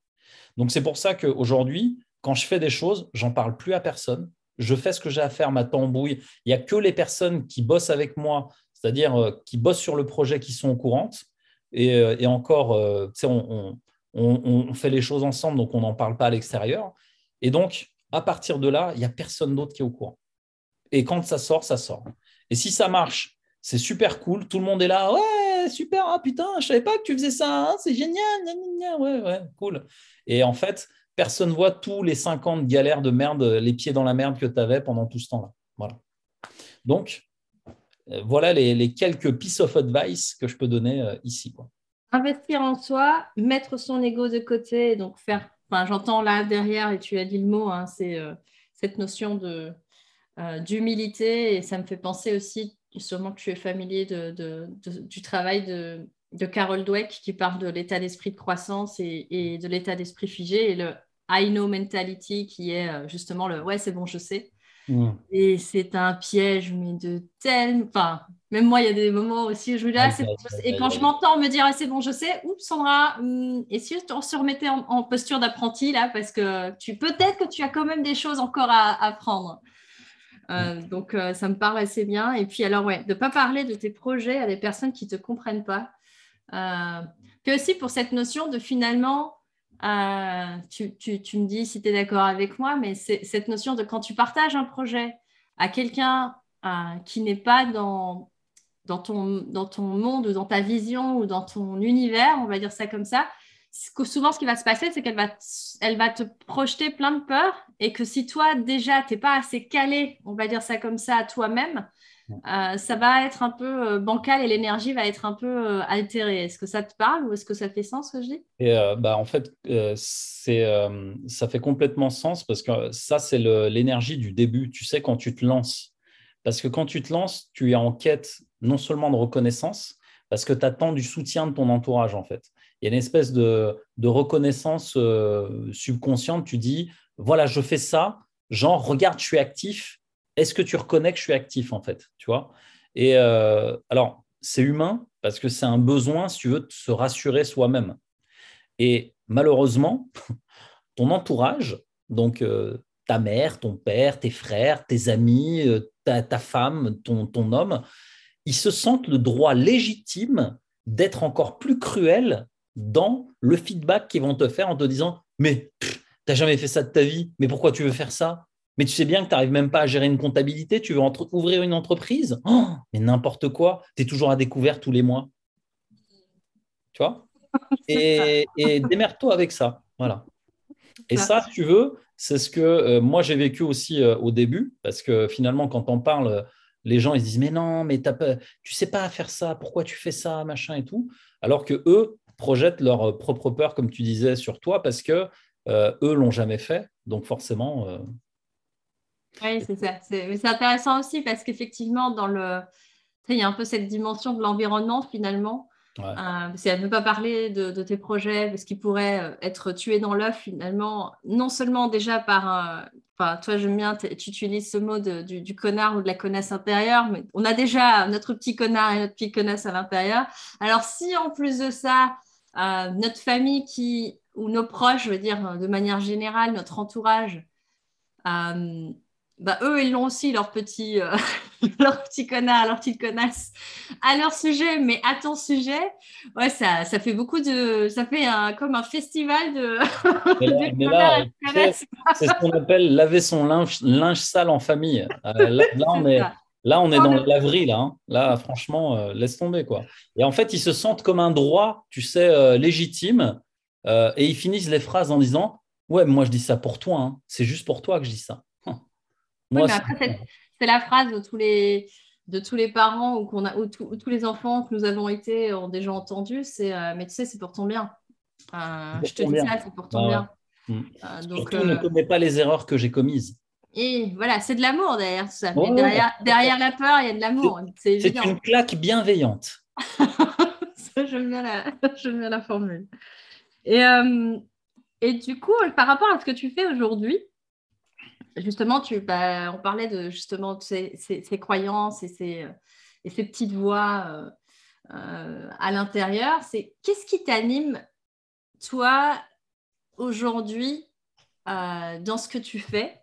Donc c'est pour ça qu'aujourd'hui, quand je fais des choses, j'en parle plus à personne. Je fais ce que j'ai à faire, ma tambouille. Il n'y a que les personnes qui bossent avec moi, c'est-à-dire euh, qui bossent sur le projet, qui sont au courant. Et, euh, encore, euh, on, on, fait les choses ensemble, donc on n'en parle pas à l'extérieur. Et donc, à partir de là, il n'y a personne d'autre qui est au courant. Et quand ça sort, ça sort. Et si ça marche, c'est super cool. Tout le monde est là. Ouais, super. Ah putain, je savais pas que tu faisais ça. Hein, c'est génial. ouais, ouais, cool. Et en fait, personne voit tous les 50 galères de merde, les pieds dans la merde que tu avais pendant tout ce temps-là. Voilà. Donc, euh, voilà les, quelques pieces of advice que je peux donner euh, ici. Quoi
investir en soi, mettre son ego de côté, donc faire, j'entends là derrière, et tu as dit le mot, hein, c'est euh, cette notion de, d'humilité, et ça me fait penser aussi, sûrement que tu es familier de, du travail de, de Carol Dweck qui parle de l'état d'esprit de croissance et, de l'état d'esprit figé, et le I know mentality qui est euh, justement le ouais, c'est bon, je sais. Mm. Et c'est un piège, mais de tel. Enfin, même moi, il y a des moments aussi où je me dis, ah, et quand je m'entends me dire, ah, c'est bon, je sais, oups, Sandra, hmm, et si on se remettait en, posture d'apprenti, là, parce que tu peut-être que tu as quand même des choses encore à apprendre. Euh, donc, euh, ça me parle assez bien. Et puis, alors, ouais, de ne pas parler de tes projets à des personnes qui ne te comprennent pas. Euh, puis aussi pour cette notion de finalement, euh, tu, me dis si tu es d'accord avec moi, mais c'est cette notion de quand tu partages un projet à quelqu'un qui n'est pas dans, dans, ton, dans ton monde ou dans ta vision ou dans ton univers, on va dire ça comme ça, souvent ce qui va se passer, c'est qu'elle va, elle va te projeter plein de peurs et que si toi déjà, tu n'es pas assez calé, on va dire ça comme ça, à toi-même, euh, ça va être un peu euh, bancal et l'énergie va être un peu euh, altérée. Est-ce que ça te parle ou est-ce que ça fait sens ce que je dis?
Et, bah, En fait, c'est, ça fait complètement sens parce que ça, c'est l'énergie du début. Tu sais, quand tu te lances. Parce que quand tu te lances, tu es en quête non seulement de reconnaissance, parce que tu attends du soutien de ton entourage, en fait. Y a une espèce de, de reconnaissance subconsciente. Tu dis, voilà, je fais ça, genre, regarde, je suis actif, est-ce que tu reconnais que je suis actif en fait Tu vois? Et euh, alors, c'est humain parce que c'est un besoin, si tu veux, de se rassurer soi-même. Et malheureusement, ton entourage, donc euh, ta mère, ton père, tes frères, tes amis, euh, ta, femme, ton, ton homme, ils se sentent le droit légitime d'être encore plus cruels dans le feedback qu'ils vont te faire en te disant Mais tu n'as jamais fait ça de ta vie, mais pourquoi tu veux faire ça? Mais tu sais bien que tu n'arrives même pas à gérer une comptabilité, tu veux ouvrir une entreprise, oh, mais n'importe quoi, tu es toujours à découvert tous les mois. Tu vois? Et, et démerde-toi avec ça. Voilà. Et ça, si tu veux, c'est ce que euh, moi j'ai vécu aussi euh, au début, parce que finalement, quand on parle, les gens ils se disent Mais non, mais tu tu sais pas faire ça, pourquoi tu fais ça, machin et tout. Alors que eux projettent leur propre peur, comme tu disais, sur toi, parce que euh, eux l'ont jamais fait. Donc forcément,
oui, c'est ça. C'est intéressant aussi parce qu'effectivement, dans le, il y a un peu cette dimension de l'environnement finalement. Euh, parce qu'elle ne veut pas parler de, tes projets, parce qu'ils pourraient euh, être tués dans l'œuf finalement, non seulement déjà par un. Enfin, toi, j'aime bien, tu utilises ce mot du, connard ou de la connasse intérieure, mais on a déjà notre petit connard et notre petite connasse à l'intérieur. Alors, si en plus de ça, euh, notre famille qui, ou nos proches, je veux dire, de manière générale, notre entourage, bah, eux, ils l'ont aussi, leur petit, euh, leur petit connard, leur petite connasse à leur sujet, mais à ton sujet, ouais, ça, ça fait beaucoup de. Ça fait un, comme un festival de.
c'est ce qu'on appelle laver son linge, linge sale en famille. Euh, là, on est. Là, on est dans l'avril. Là, hein. là, franchement, euh, laisse tomber. quoi. Et en fait, ils se sentent comme un droit, tu sais, légitime. et ils finissent les phrases en disant Ouais, moi, je dis ça pour toi. Hein. C'est juste pour toi que je dis ça
c'est la phrase de tous les, de tous les parents ou, qu'on a, ou, tous les enfants que nous avons été ont déjà entendu. C'est euh, mais tu sais, c'est pour ton bien. je te dis ça, c'est pour ton bien.
Mm. Euh, donc, Surtout, ne euh, commets pas les erreurs que j'ai commises.
Et voilà, c'est de l'amour derrière tout ça. derrière, derrière, la peur, il y a de l'amour.
C'est une claque bienveillante.
J'aime bien, la, bien la formule. Et, et du coup, par rapport à ce que tu fais aujourd'hui, justement, tu, bah, on parlait de justement ces, croyances et ces, euh, et ces petites voix euh, euh, à l'intérieur. C'est qu'est-ce qui t'anime, toi, aujourd'hui, dans ce que tu fais?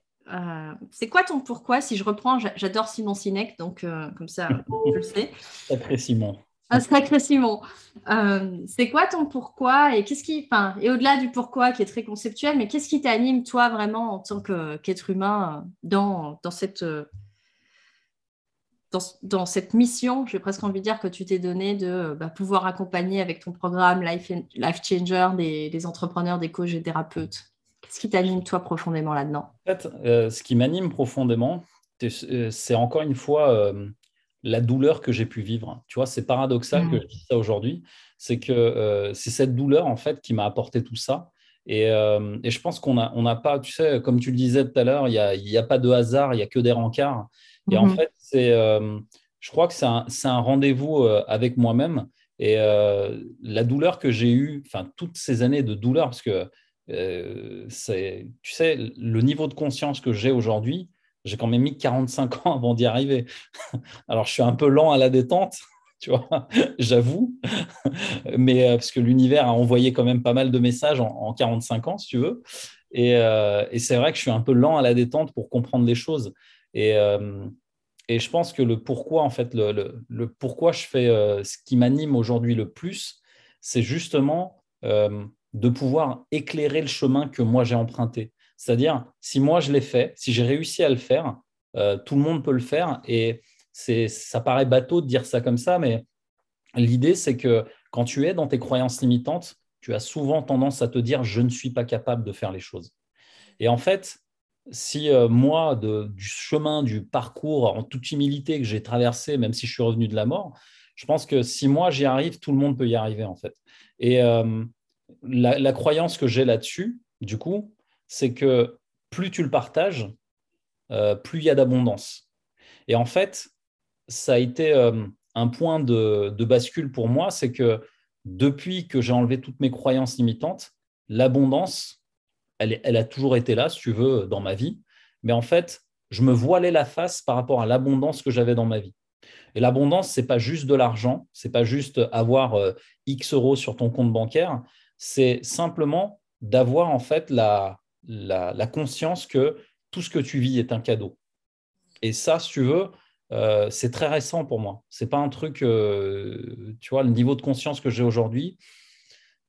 C'est quoi ton pourquoi Si je reprends, j'adore Simon Sinek, donc comme ça, je le sais.
Après Simon.
Un sacré Simon. Euh, c'est quoi ton pourquoi et qu'est-ce qui, enfin, et au-delà du pourquoi qui est très conceptuel, mais qu'est-ce qui t'anime toi vraiment en tant qu'être humain dans, dans cette dans, cette mission, j'ai presque envie de dire que tu t'es donné de bah, pouvoir accompagner avec ton programme Life, Life Changer des, entrepreneurs, des coachs et des thérapeutes? Qu'est-ce qui t'anime toi profondément là-dedans?
En fait, euh, ce qui m'anime profondément, c'est euh, encore une fois la douleur que j'ai pu vivre. Tu vois, c'est paradoxal que mm. je dise ça aujourd'hui. C'est que euh, c'est cette douleur, en fait, qui m'a apporté tout ça. Et, euh, je pense qu'on n'a on pas, tu sais, comme tu le disais tout à l'heure, il n'y a, a, pas de hasard, il n'y a que des rencarts. Et en mm-hmm. fait, c'est, euh, je crois que c'est un, un rendez-vous avec moi-même. Et la douleur que j'ai eue, enfin, toutes ces années de douleur, parce que c'est, tu sais, le niveau de conscience que j'ai aujourd'hui, j'ai quand même mis 45 ans avant d'y arriver. Alors, je suis un peu lent à la détente, tu vois, j'avoue, mais euh, parce que l'univers a envoyé quand même pas mal de messages en, 45 ans, si tu veux. Euh, et, c'est vrai que je suis un peu lent à la détente pour comprendre les choses. Et, euh, et je pense que le pourquoi, en fait, le, pourquoi je fais ce qui m'anime aujourd'hui le plus, c'est justement de pouvoir éclairer le chemin que moi j'ai emprunté. C'est-à-dire, si moi je l'ai fait, si j'ai réussi à le faire, euh, tout le monde peut le faire. Et ça paraît bateau de dire ça comme ça, mais l'idée, c'est que quand tu es dans tes croyances limitantes, tu as souvent tendance à te dire je ne suis pas capable de faire les choses. Et en fait, si euh, moi, du chemin, du parcours en toute humilité que j'ai traversé, même si je suis revenu de la mort, je pense que si moi j'y arrive, tout le monde peut y arriver en fait. Et euh, la, croyance que j'ai là-dessus, du coup, c'est que plus tu le partages, euh, plus il y a d'abondance. Et en fait, ça a été euh, un point de, bascule pour moi, c'est que depuis que j'ai enlevé toutes mes croyances limitantes, l'abondance, elle, a toujours été là, si tu veux, dans ma vie. Mais en fait, je me voilais la face par rapport à l'abondance que j'avais dans ma vie. Et l'abondance, c'est pas juste de l'argent, c'est pas juste avoir euh, X euros sur ton compte bancaire, c'est simplement d'avoir en fait la, la, conscience que tout ce que tu vis est un cadeau. Et ça, si tu veux, euh, c'est très récent pour moi. C'est pas un truc, euh, tu vois, le niveau de conscience que j'ai aujourd'hui.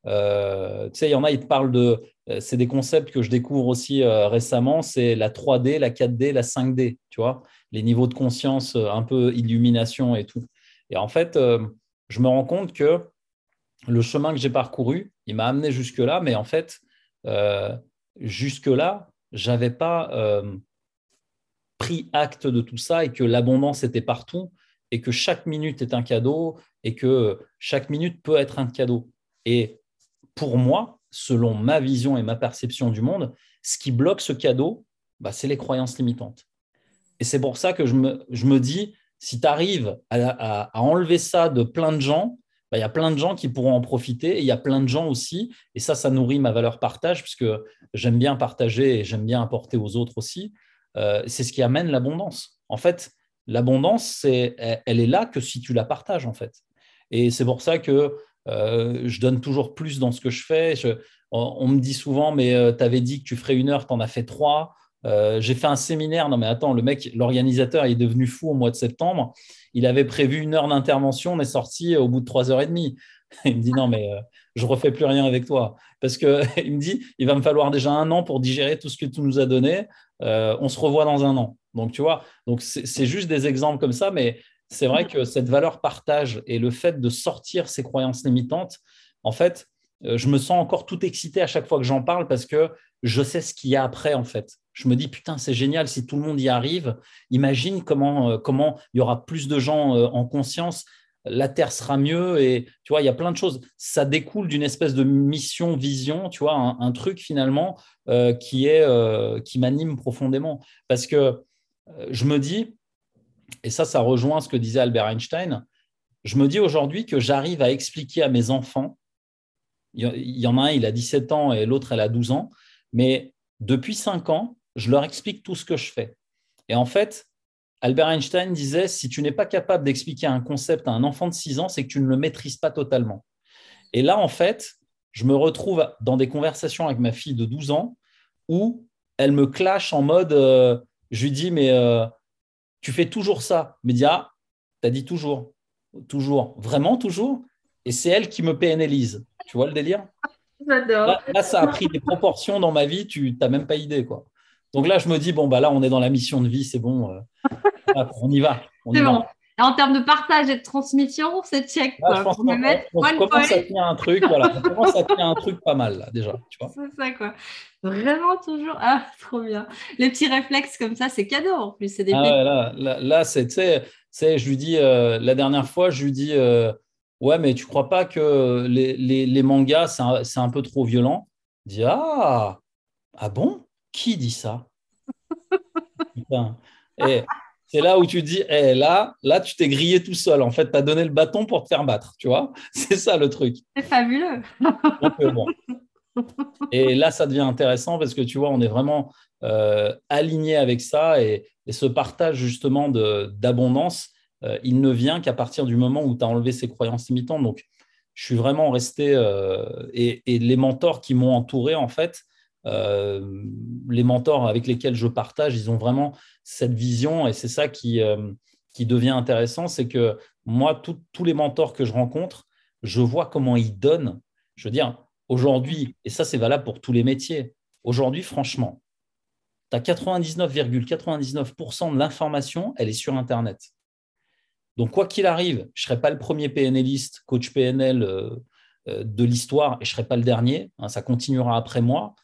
Euh, tu sais, il y en a, ils te parlent de. C'est des concepts que je découvre aussi récemment. C'est la 3D, la 4D, la 5D. Tu vois, les niveaux de conscience, un peu illumination et tout. Et en fait, je me rends compte que le chemin que j'ai parcouru, il m'a amené jusque là, mais en fait, jusque-là, j'avais pas euh, pris acte de tout ça et que l'abondance était partout et que chaque minute est un cadeau et que chaque minute peut être un cadeau. Et pour moi, selon ma vision et ma perception du monde, ce qui bloque ce cadeau, bah, c'est les croyances limitantes. Et c'est pour ça que je me, dis, si tu arrives à, enlever ça de plein de gens, il y a plein de gens qui pourront en profiter et il y a plein de gens aussi, et ça, ça nourrit ma valeur partage, puisque j'aime bien partager et j'aime bien apporter aux autres aussi. Euh, c'est ce qui amène l'abondance. En fait, l'abondance, c'est, elle est là que si tu la partages, en fait. Et c'est pour ça que euh, je donne toujours plus dans ce que je fais. on, me dit souvent, mais euh, tu avais dit que tu ferais une heure, tu en as fait trois. J'ai fait un séminaire. Non, mais attends, le mec, l'organisateur, est devenu fou au mois de septembre. Il avait prévu une heure d'intervention, on est sorti au bout de trois heures et demie. Il me dit non, mais je refais plus rien avec toi. Parce qu'il me dit, il va me falloir déjà un an pour digérer tout ce que tu nous as donné. on se revoit dans un an. Donc, tu vois, donc c'est juste des exemples comme ça, mais c'est vrai que cette valeur partage et le fait de sortir ces croyances limitantes, en fait, euh, je me sens encore tout excité à chaque fois que j'en parle parce que je sais ce qu'il y a après, en fait. Je me dis, putain, c'est génial, si tout le monde y arrive, imagine comment, euh, comment il y aura plus de gens euh, en conscience, la Terre sera mieux, et tu vois, il y a plein de choses. Ça découle d'une espèce de mission, vision, tu vois, un, truc finalement qui, est, qui m'anime profondément. Parce que je me dis, et ça, ça rejoint ce que disait Albert Einstein, je me dis aujourd'hui que j'arrive à expliquer à mes enfants, il y en a un, il a 17 ans et l'autre, elle a 12 ans, mais depuis 5 ans, je leur explique tout ce que je fais. Et en fait, Albert Einstein disait, si tu n'es pas capable d'expliquer un concept à un enfant de 6 ans, c'est que tu ne le maîtrises pas totalement. Et là, en fait, je me retrouve dans des conversations avec ma fille de 12 ans où elle me clash en mode, euh, je lui dis, mais euh, tu fais toujours ça. Média, tu as dit toujours. Toujours. Vraiment toujours? Et c'est elle qui me PNLise. Tu vois le délire?
J'adore.
Là, ça a pris des proportions dans ma vie, tu n'as même pas idée. quoi. Donc là, je me dis, bon, bah là, on est dans la mission de vie, c'est bon. Euh, on y va.
C'est bon. En termes de partage et de transmission, c'est check.
Quoi. je pense qu'on commence à tenir un truc, voilà, on commence à tenir un truc pas mal, là, déjà.
C'est ça, quoi. Vraiment toujours. Ah, trop bien. Les petits réflexes comme ça, c'est cadeau en plus. C'est des
ah, là, là, c'est, je lui dis, euh, la dernière fois, je lui dis, euh, ouais, mais tu crois pas que les, les, les mangas, c'est un, c'est un, peu trop violent? Il dit, ah, ah bon? Qui dit ça? Et c'est là où tu dis, eh, là, là, tu t'es grillé tout seul. En fait, tu as donné le bâton pour te faire battre, tu vois? C'est ça le truc.
C'est fabuleux.
Euh, bon. Et là, ça devient intéressant parce que tu vois, on est vraiment euh, aligné avec ça et, ce partage justement d'abondance, euh, il ne vient qu'à partir du moment où tu as enlevé ces croyances limitantes. Donc, je suis vraiment resté euh, et, les mentors qui m'ont entouré, en fait, les mentors avec lesquels je partage, ils ont vraiment cette vision et c'est ça qui, qui devient intéressant. C'est que moi, tous les mentors que je rencontre, je vois comment ils donnent. Je veux dire, Aujourd'hui, et ça c'est valable pour tous les métiers, aujourd'hui franchement, tu as 99,99% de l'information, elle est sur Internet. Donc quoi qu'il arrive, je ne serai pas le premier PNListe, coach PNL euh, euh, de l'histoire, et je ne serai pas le dernier, hein, ça continuera après moi.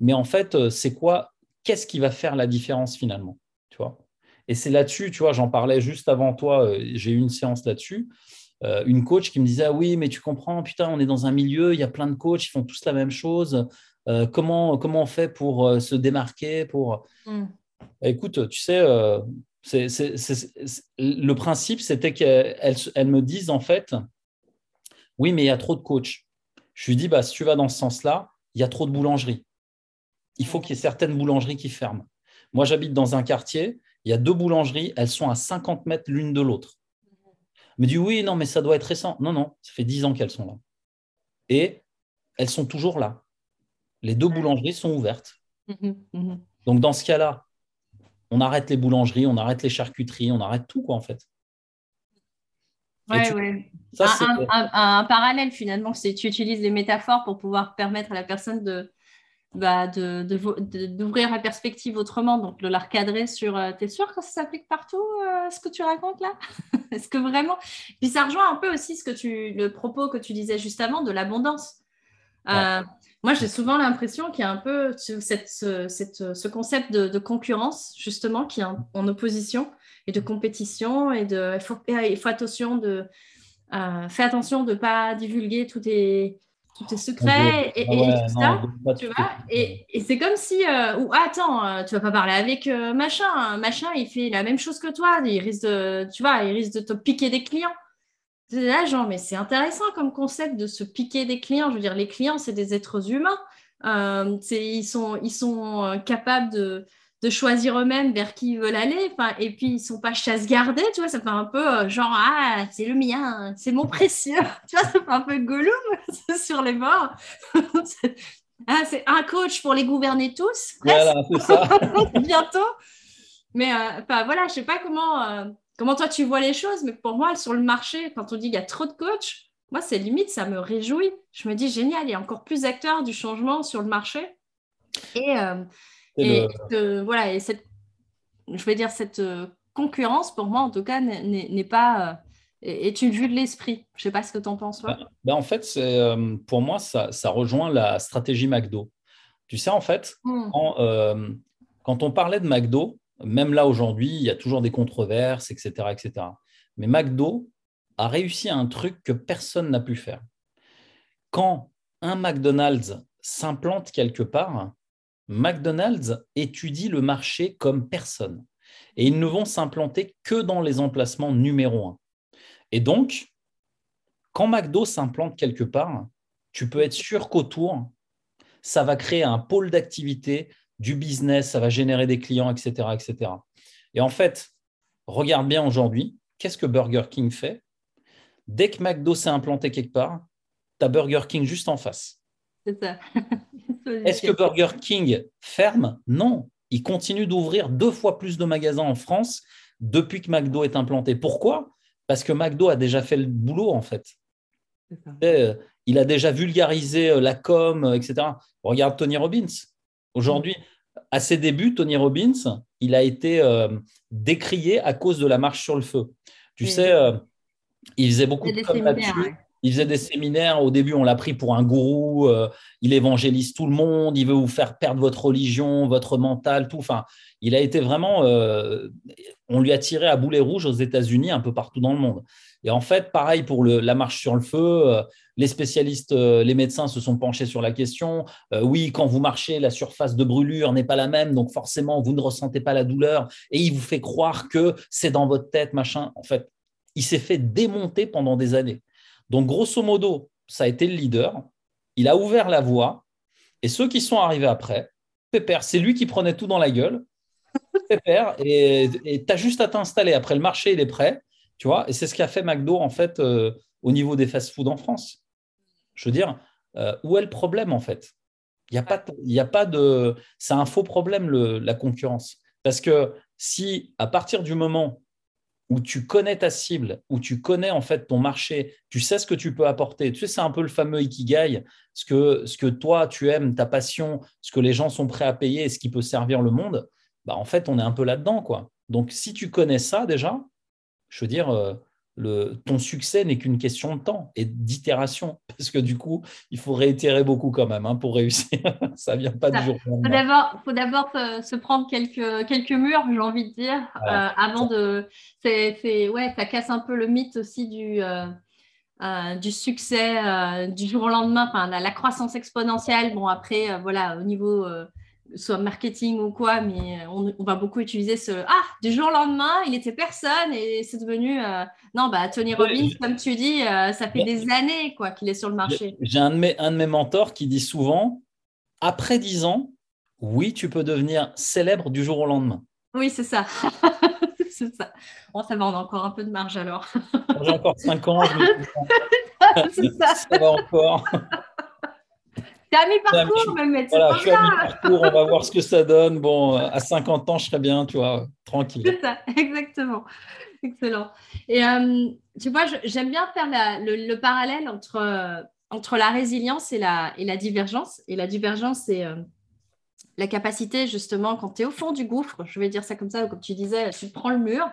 Mais en fait, euh, c'est quoi Qu'est-ce qui va faire la différence finalement tu vois? Et c'est là-dessus, tu vois, j'en parlais juste avant toi, j'ai eu une séance là-dessus. Euh, une coach qui me disait ah oui mais tu comprends putain on est dans un milieu il y a plein de coachs ils font tous la même chose euh, comment comment on fait pour euh, se démarquer pour mm. écoute tu sais le principe c'était qu'elles elle me disent en fait oui mais il y a trop de coachs je lui dis bah si tu vas dans ce sens là il y a trop de boulangeries il faut qu'il y ait certaines boulangeries qui ferment moi j'habite dans un quartier il y a deux boulangeries elles sont à 50 mètres l'une de l'autre me dit oui, non, mais ça doit être récent. Non, non, ça fait dix ans qu'elles sont là. Et elles sont toujours là. Les deux boulangeries sont ouvertes. Mhm, mhm. Donc dans ce cas-là, on arrête les boulangeries, on arrête les charcuteries, on arrête tout, quoi, en fait.
Ouais, ouais. un, parallèle finalement, c'est tu utilises les métaphores pour pouvoir permettre à la personne de, bah, d'ouvrir la perspective autrement, donc de la recadrer sur euh, T'es sûr que ça s'applique partout, euh, ce que tu racontes là? Est-ce que vraiment? Puis ça rejoint un peu aussi ce que tu, le propos que tu disais juste avant de l'abondance. Euh, moi, j'ai souvent l'impression qu'il y a un peu cette, ce, cette, ce concept de, concurrence, justement, qui est en, opposition et de compétition. Et de, il, faut, il faut attention de, fais attention de ne pas divulguer tous tes tous tes secrets et, ah tout ça, tu vois. Et, c'est comme si, euh, ou attends, euh, tu vas pas parler avec euh, machin, machin, il fait la même chose que toi, il risque de, tu vois, il risque de te piquer des clients. Là, genre, mais c'est intéressant comme concept de se piquer des clients. Je veux dire, les clients, c'est des êtres humains. ils sont, ils sont capables de, de choisir eux-mêmes vers qui ils veulent aller. Enfin, et puis, ils sont pas chasse gardés, tu vois, ça fait un peu euh, genre, ah, c'est le mien, c'est mon précieux. tu vois, ça fait un peu Gollum sur les bords. Ah, c'est un coach pour les gouverner tous.
Voilà, c'est ça.
Bientôt. Mais euh, voilà, je sais pas comment, euh, comment toi tu vois les choses, mais pour moi, sur le marché, quand on dit qu'il y a trop de coachs, moi, c'est limite, ça me réjouit. Je me dis, génial, il y a encore plus d'acteurs du changement sur le marché. Et, euh, voilà, et cette, je vais dire, cette concurrence, pour moi, en tout cas, n'est pas est une vue de l'esprit. Je ne sais pas ce que tu en penses.
Ben, ben, en fait, euh, pour moi, ça, rejoint la stratégie McDo. Tu sais, en fait, hmm. euh, quand, on parlait de McDo, même là aujourd'hui, il y a toujours des controverses, etc., etc. Mais McDo a réussi un truc que personne n'a pu faire. Quand un McDonald's s'implante quelque part, McDonald's étudie le marché comme personne. Et ils ne vont s'implanter que dans les emplacements numéro un. Et donc, quand McDo s'implante quelque part, tu peux être sûr qu'autour, ça va créer un pôle d'activité, du business, ça va générer des clients, etc. etc. Et en fait, regarde bien aujourd'hui, qu'est-ce que Burger King fait? Dès que McDo s'est implanté quelque part, tu as Burger King juste en face.
C'est ça.
Est-ce que Burger King ferme? Non. Il continue d'ouvrir deux fois plus de magasins en France depuis que McDo est implanté. Pourquoi? Parce que McDo a déjà fait le boulot, en fait. Euh, il a déjà vulgarisé euh, la com, euh, etc. Regarde Tony Robbins. Aujourd'hui, à ses débuts, Tony Robbins, il a été décrié à cause de la marche sur le feu. Tu sais, il faisait beaucoup de com là-dessus. Il faisait des séminaires. Au début, on l'a pris pour un gourou. il évangélise tout le monde. Il veut vous faire perdre votre religion, votre mental, tout. Enfin, il a été vraiment, euh, on lui a tiré à boulet rouge aux États-Unis, un peu partout dans le monde. Et en fait, pareil pour la marche sur le feu, euh, les spécialistes, euh, les médecins se sont penchés sur la question. oui, quand vous marchez, la surface de brûlure n'est pas la même, donc forcément, vous ne ressentez pas la douleur. Et il vous fait croire que c'est dans votre tête, machin. En fait, il s'est fait démonter pendant des années. Donc, grosso modo, ça a été le leader. Il a ouvert la voie. Et ceux qui sont arrivés après, Pépère, c'est lui qui prenait tout dans la gueule et tu as juste à t'installer. Après, le marché, il est prêt. Tu vois, et c'est ce qu'a fait McDo en fait euh, au niveau des fast-food en France. Je veux dire, euh, où est le problème en fait? Il n'y a, pas, a pas de. C'est un faux problème, la concurrence. Parce que si à partir du moment où tu connais ta cible, où tu connais en fait ton marché, tu sais ce que tu peux apporter. Tu sais, c'est un peu le fameux ikigai, ce que, toi tu aimes, ta passion, ce que les gens sont prêts à payer et ce qui peut servir le monde. Bah, en fait, on est un peu là-dedans. quoi. Donc, si tu connais ça déjà, je veux dire, euh, le, ton succès n'est qu'une question de temps et d'itération, parce que du coup, il faut réitérer beaucoup quand même hein, pour réussir. ça ne vient pas du jour au
lendemain. Il faut d'abord se, prendre quelques, quelques murs, j'ai envie de dire, euh, avant de... C'est, ouais, ça casse un peu le mythe aussi du... Euh, du succès du jour au lendemain, enfin la, la, croissance exponentielle. Bon après, voilà, au niveau soit marketing ou quoi, mais on, va beaucoup utiliser ce Ah, du jour au lendemain, il était personne et c'est devenu. Euh, non, bah, Tony Robbins, comme tu dis, euh, ça fait des années quoi qu'il est sur le marché.
J'ai un, de mes, un de mes mentors qui dit souvent Après 10 ans, oui, tu peux devenir célèbre du jour au lendemain.
Oui, c'est ça. c'est ça. Bon, ça va, on a encore un peu de marge alors.
J'ai encore 5 ans. Je ça. ça va encore.
T'es à mi-parcours, même.
Voilà, je suis à mi-parcours, on va voir ce que ça donne. Bon, à 50 ans, je serais bien, tu vois, tranquille.
C'est ça, exactement. Excellent. Et euh, tu vois, j'aime bien faire le, parallèle entre, euh, entre la résilience et la, et la divergence. Et la divergence, c'est euh, la capacité, justement, quand tu es au fond du gouffre, je vais dire ça comme ça, comme tu disais, tu prends le mur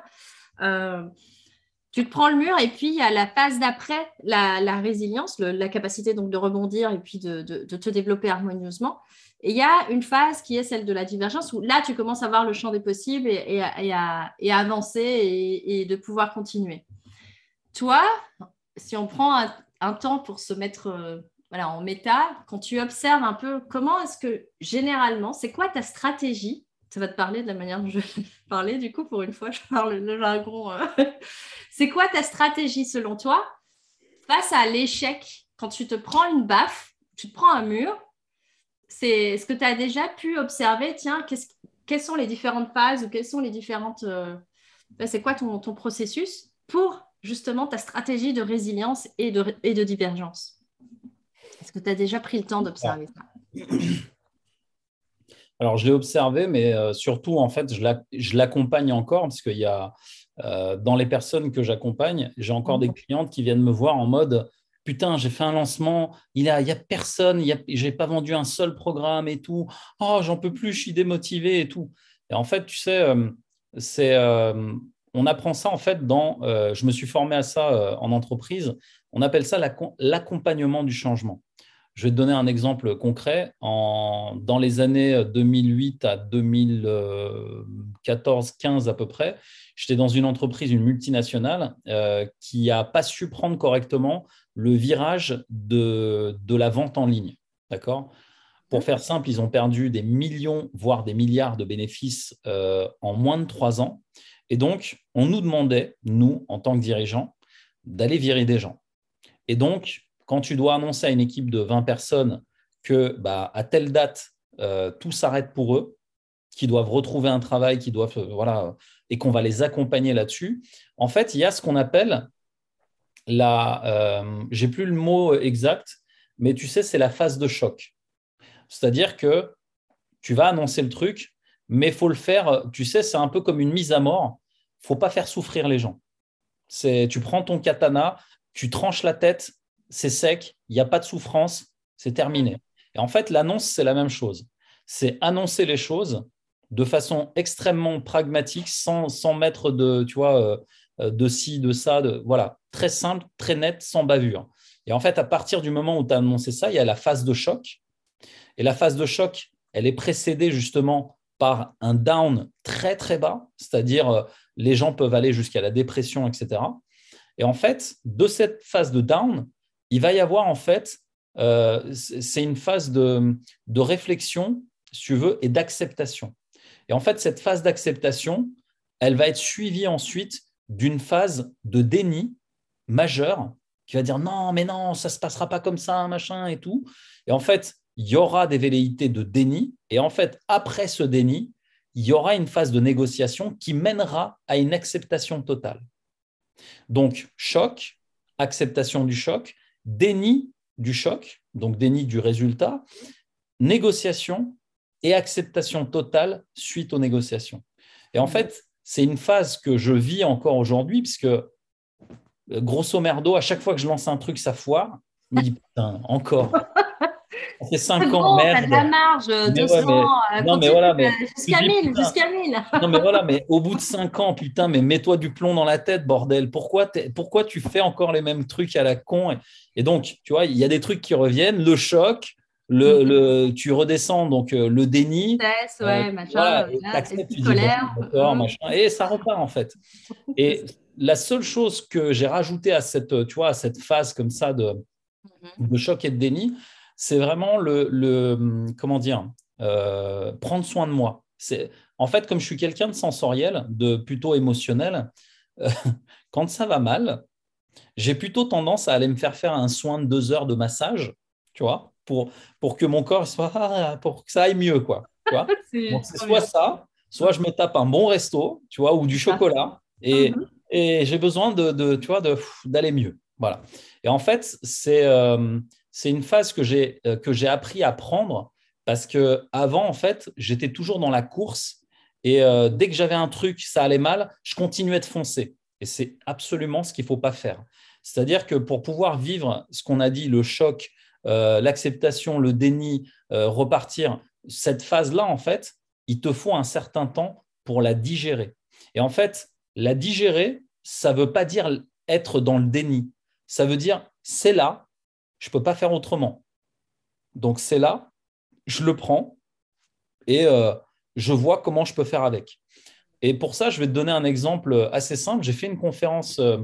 tu te prends le mur et puis il y a la phase d'après, la, résilience, la capacité donc de rebondir et puis de, te développer harmonieusement. Et il y a une phase qui est celle de la divergence où là, tu commences à voir le champ des possibles et, à, avancer et, de pouvoir continuer. Toi, si on prend un, temps pour se mettre euh, voilà, en méta, quand tu observes un peu comment est-ce que généralement, c'est quoi ta stratégie ça va te parler de la manière dont je vais. Du coup, pour une fois, je parle le jargon. Euh. C'est quoi ta stratégie selon toi face à l'échec? Quand tu te prends une baffe, tu te prends un mur C'est ce que tu as déjà pu observer Tiens, quelles sont les différentes phases ou quelles sont les différentes. Euh, ben, c'est quoi ton, ton, processus pour justement ta stratégie de résilience et de, et de divergence? Est-ce que tu as déjà pris le temps d'observer ça?
Alors, je l'ai observé, mais euh, surtout, en fait, je l'accompagne encore parce qu'il y a, euh, dans les personnes que j'accompagne, j'ai encore des clientes qui viennent me voir en mode Putain, j'ai fait un lancement, il n'y a, a, personne, je n'ai pas vendu un seul programme et tout. Oh, j'en peux plus, je suis démotivé et tout. Et en fait, tu sais, euh, c'est, on apprend ça en fait dans. je me suis formé à ça en entreprise. On appelle ça l'accompagnement du changement. Je vais te donner un exemple concret. dans les années 2008 à 2014-15 à peu près, j'étais dans une entreprise, une multinationale, euh, qui n'a pas su prendre correctement le virage de, la vente en ligne. D'accord? Pour faire simple, ils ont perdu des millions, voire des milliards de bénéfices euh, en moins de trois ans. Et donc, on nous demandait, nous, en tant que dirigeants, d'aller virer des gens. Et donc, quand tu dois annoncer à une équipe de 20 personnes que bah, à telle date, euh, tout s'arrête pour eux, qu'ils doivent retrouver un travail, doivent, euh, voilà, et qu'on va les accompagner là-dessus, en fait, il y a ce qu'on appelle la, euh, j'ai plus le mot exact, mais tu sais, c'est la phase de choc. C'est-à-dire que tu vas annoncer le truc, mais faut le faire, tu sais, c'est un peu comme une mise à mort. Faut pas faire souffrir les gens. C'est, tu prends ton katana, tu tranches la tête c'est sec, il n'y a pas de souffrance, c'est terminé. Et en fait, l'annonce, c'est la même chose. C'est annoncer les choses de façon extrêmement pragmatique, sans, mettre de, tu vois, euh, de ci, de ça, de, voilà, très simple, très net, sans bavure. Et en fait, à partir du moment où tu as annoncé ça, il y a la phase de choc. Et la phase de choc, elle est précédée justement par un down très très bas, c'est-à-dire euh, les gens peuvent aller jusqu'à la dépression, etc. Et en fait, de cette phase de down, il va y avoir en fait, euh, c'est une phase de, réflexion, si tu veux, et d'acceptation. Et en fait, cette phase d'acceptation, elle va être suivie ensuite d'une phase de déni majeur qui va dire non, mais non, ça ne se passera pas comme ça, machin et tout. Et en fait, il y aura des velléités de déni. Et en fait, après ce déni, il y aura une phase de négociation qui mènera à une acceptation totale. Donc, choc, acceptation du choc, déni du choc, donc déni du résultat, négociation et acceptation totale suite aux négociations. Et en mmh. fait, c'est une phase que je vis encore aujourd'hui, puisque grosso merdo, à chaque fois que je lance un truc, ça foire. Dis, putain, encore.
Ça fait 5 ans, merde. de la marge, 200, euh, non, mais voilà, mais, jusqu'à 1000, jusqu'à 1000.
non, mais voilà, mais au bout de 5 ans, putain, mais mets-toi du plomb dans la tête, bordel. Pourquoi, pourquoi tu fais encore les mêmes trucs à la con et, donc, tu vois, il y a des trucs qui reviennent, le choc, le, mhm. le, tu redescends donc euh, le déni,
ouais, euh, machin, voilà,
et, tu colère, machin, et ça repart en fait. Et la seule chose que j'ai rajouté à cette, tu vois, à cette phase comme ça de, mhm. de choc et de déni, c'est vraiment le, comment dire, euh, prendre soin de moi. C'est en fait comme je suis quelqu'un de sensoriel, de plutôt émotionnel. Euh, quand ça va mal, j'ai plutôt tendance à aller me faire faire un soin de deux heures de massage, tu vois, pour, pour que mon corps soit pour que ça aille mieux, quoi. c'est soit ça, soit je me tape un bon resto, tu vois, ou du chocolat, et, mhm. et j'ai besoin de, de, tu vois, d'aller mieux. Voilà. Et en fait, c'est euh, c'est une phase que j'ai euh, que j'ai appris à prendre parce que avant en fait j'étais toujours dans la course et euh, dès que j'avais un truc ça allait mal je continuais de foncer. Et c'est absolument ce qu'il faut pas faire. C'est-à-dire que pour pouvoir vivre ce qu'on a dit le choc euh, l'acceptation le déni repartir cette phase là en fait il te faut un certain temps pour la digérer. Et en fait la digérer ça veut pas dire être dans le déni. Ça veut dire c'est là je ne peux pas faire autrement. Donc c'est là, je le prends et euh, je vois comment je peux faire avec. Et pour ça, je vais te donner un exemple assez simple. J'ai fait une conférence euh,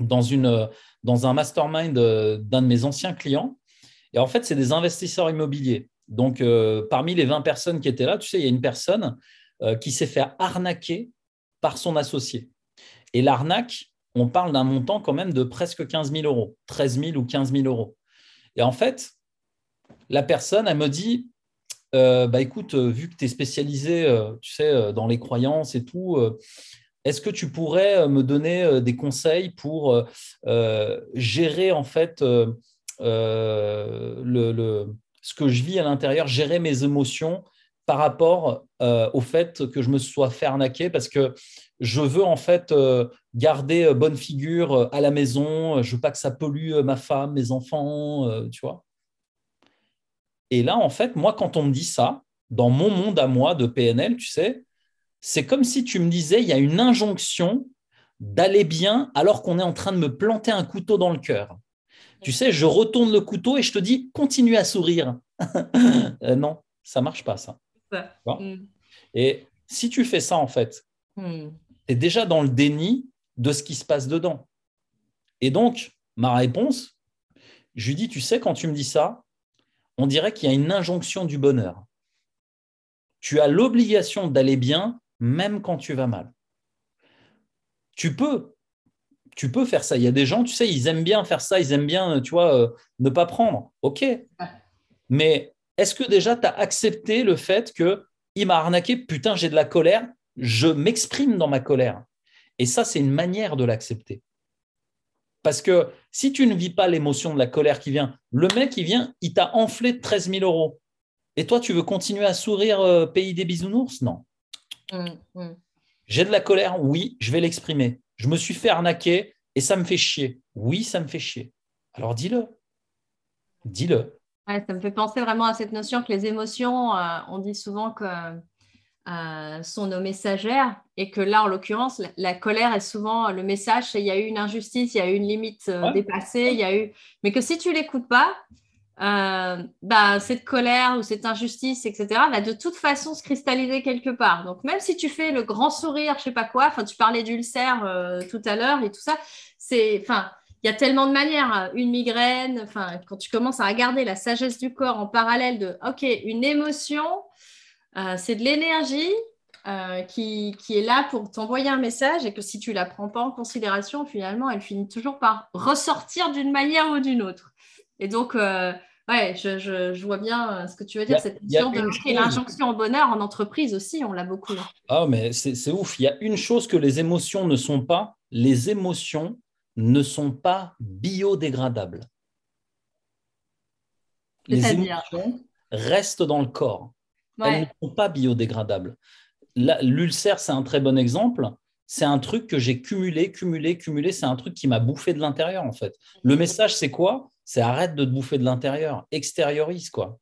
dans, une, dans un mastermind euh, d'un de mes anciens clients. Et en fait, c'est des investisseurs immobiliers. Donc, parmi les 20 personnes qui étaient là, tu sais, il y a une personne qui s'est fait arnaquer par son associé. Et l'arnaque, on parle d'un montant quand même de presque 15 000 euros, 13 000 ou 15 000 euros. Et en fait, la personne, elle me dit, euh, bah écoute, euh, vu que tu es spécialisé, euh, tu sais, dans les croyances et tout, est-ce que tu pourrais me donner des conseils pour gérer en fait ce que je vis à l'intérieur, gérer mes émotions par rapport au fait que je me sois fait arnaquer parce que je veux en fait garder euh, bonne figure à la maison, je veux pas que ça pollue ma femme, mes enfants, tu vois. Et là, en fait, moi, quand on me dit ça, dans mon monde à moi de PNL, tu sais, c'est comme si tu me disais, il y a une injonction d'aller bien alors qu'on est en train de me planter un couteau dans le cœur. Tu sais, je retourne le couteau et je te dis, continue à sourire. non, ça marche pas, ça. Mm. Et si tu fais ça, en fait, mm. tu es déjà dans le déni de ce qui se passe dedans. Et donc, ma réponse, je lui dis, tu sais, quand tu me dis ça, on dirait qu'il y a une injonction du bonheur. Tu as l'obligation d'aller bien, même quand tu vas mal. Tu peux, tu peux faire ça. Il y a des gens, tu sais, ils aiment bien faire ça, ils aiment bien, tu vois, euh, ne pas prendre. OK. Mais est-ce que déjà tu as accepté le fait que il m'a arnaqué, putain, j'ai de la colère, je m'exprime dans ma colère. Et ça, c'est une manière de l'accepter. Parce que si tu ne vis pas l'émotion de la colère qui vient, le mec, il vient, il t'a enflé de 13 000 euros. Et toi, tu veux continuer à sourire euh, pays des bisounours? Non. Mmh, mmh. J'ai de la colère, oui, je vais l'exprimer. Je me suis fait arnaquer et ça me fait chier. Oui, ça me fait chier. Alors dis-le. Dis-le
ça me fait penser vraiment à cette notion que les émotions, euh, on dit souvent que euh, sont nos messagères et que là, en l'occurrence, la, colère est souvent le message, il y a eu une injustice, il y a eu une limite euh, dépassée, il y a eu... Mais que si tu l'écoutes pas, bah, cette colère ou cette injustice, etc., va de toute façon se cristalliser quelque part. Donc, même si tu fais le grand sourire, je sais pas quoi, enfin, tu parlais d'ulcère tout à l'heure et tout ça, c'est... Enfin, il y a tellement de manières. Hein. Une migraine, enfin, quand tu commences à regarder la sagesse du corps en parallèle de, OK, une émotion, euh, c'est de l'énergie euh, qui, est là pour t'envoyer un message et que si tu ne la prends pas en considération, finalement, elle finit toujours par ressortir d'une manière ou d'une autre. Et donc, euh, ouais, je, vois bien ce que tu veux dire, cette notion de l'injonction au bonheur en entreprise aussi, on l'a beaucoup.
Ah, mais c'est ouf. Il y a une chose que les émotions ne sont pas, les émotions ne sont pas biodégradables. Les émotions restent dans le corps. Elles ne sont pas biodégradables. L'ulcère, c'est un très bon exemple. C'est un truc que j'ai cumulé, cumulé, cumulé. C'est un truc qui m'a bouffé de l'intérieur, en fait. Le message, c'est quoi? C'est arrête de te bouffer de l'intérieur. Extériorise, quoi.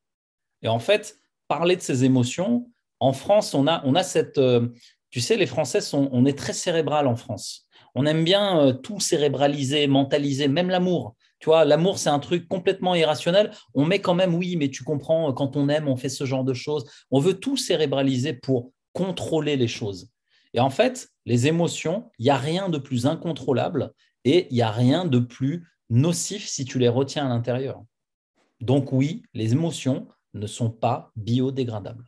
Et en fait, parler de ces émotions, en France, on a, on a cette. Euh, tu sais, les Français, sont, on est très cérébral en France on aime bien euh, tout cérébraliser, mentaliser, même l'amour. Tu vois, l'amour, c'est un truc complètement irrationnel. On met quand même, oui, mais tu comprends, quand on aime, on fait ce genre de choses. On veut tout cérébraliser pour contrôler les choses. Et en fait, les émotions, il n'y a rien de plus incontrôlable et il n'y a rien de plus nocif si tu les retiens à l'intérieur. Donc oui, les émotions ne sont pas biodégradables.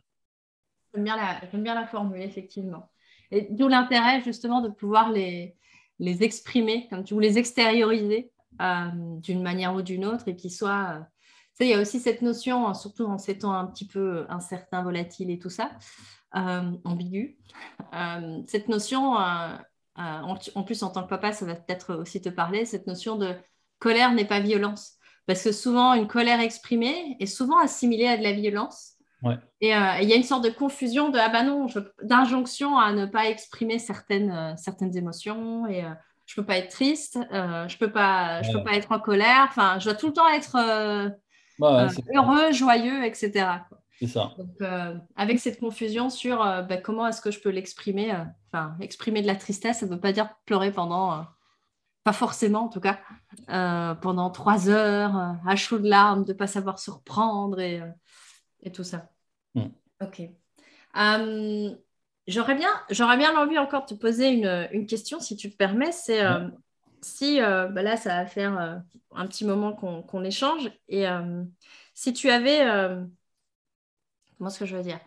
J'aime bien, la formule, effectivement. Et d'où l'intérêt justement de pouvoir les, exprimer, comme tu, ou les extérioriser d'une manière ou d'une autre et qu'ils soient. Euh, il y a aussi cette notion, surtout en ces temps un petit peu incertains, volatiles et tout ça, euh, ambigu. cette notion, en, plus en tant que papa, ça va peut-être aussi te parler, cette notion de colère n'est pas violence. Parce que souvent, une colère exprimée est souvent assimilée à de la violence. Et euh, il y a une sorte de confusion de ah bah non, d'injonction à ne pas exprimer certaines, euh, certaines émotions et euh, je peux pas être triste, je peux pas, je peux pas être en colère. Enfin, je dois tout le temps être heureux, joyeux, etc.
C'est ça.
Donc, avec cette confusion sur bah, comment est-ce que je peux l'exprimer, enfin, exprimer de la tristesse, ça ne veut pas dire pleurer pendant pas forcément en tout cas, pendant trois heures, à chaud de larmes, de ne pas savoir se reprendre et, et tout ça. Mm. Ok. Euh, j'aurais bien, j'aurais bien envie encore de te poser une, question, si tu te permets. C'est euh, si euh, bah là, ça va faire un petit moment qu'on échange. Et si tu avais, comment est-ce que je veux dire?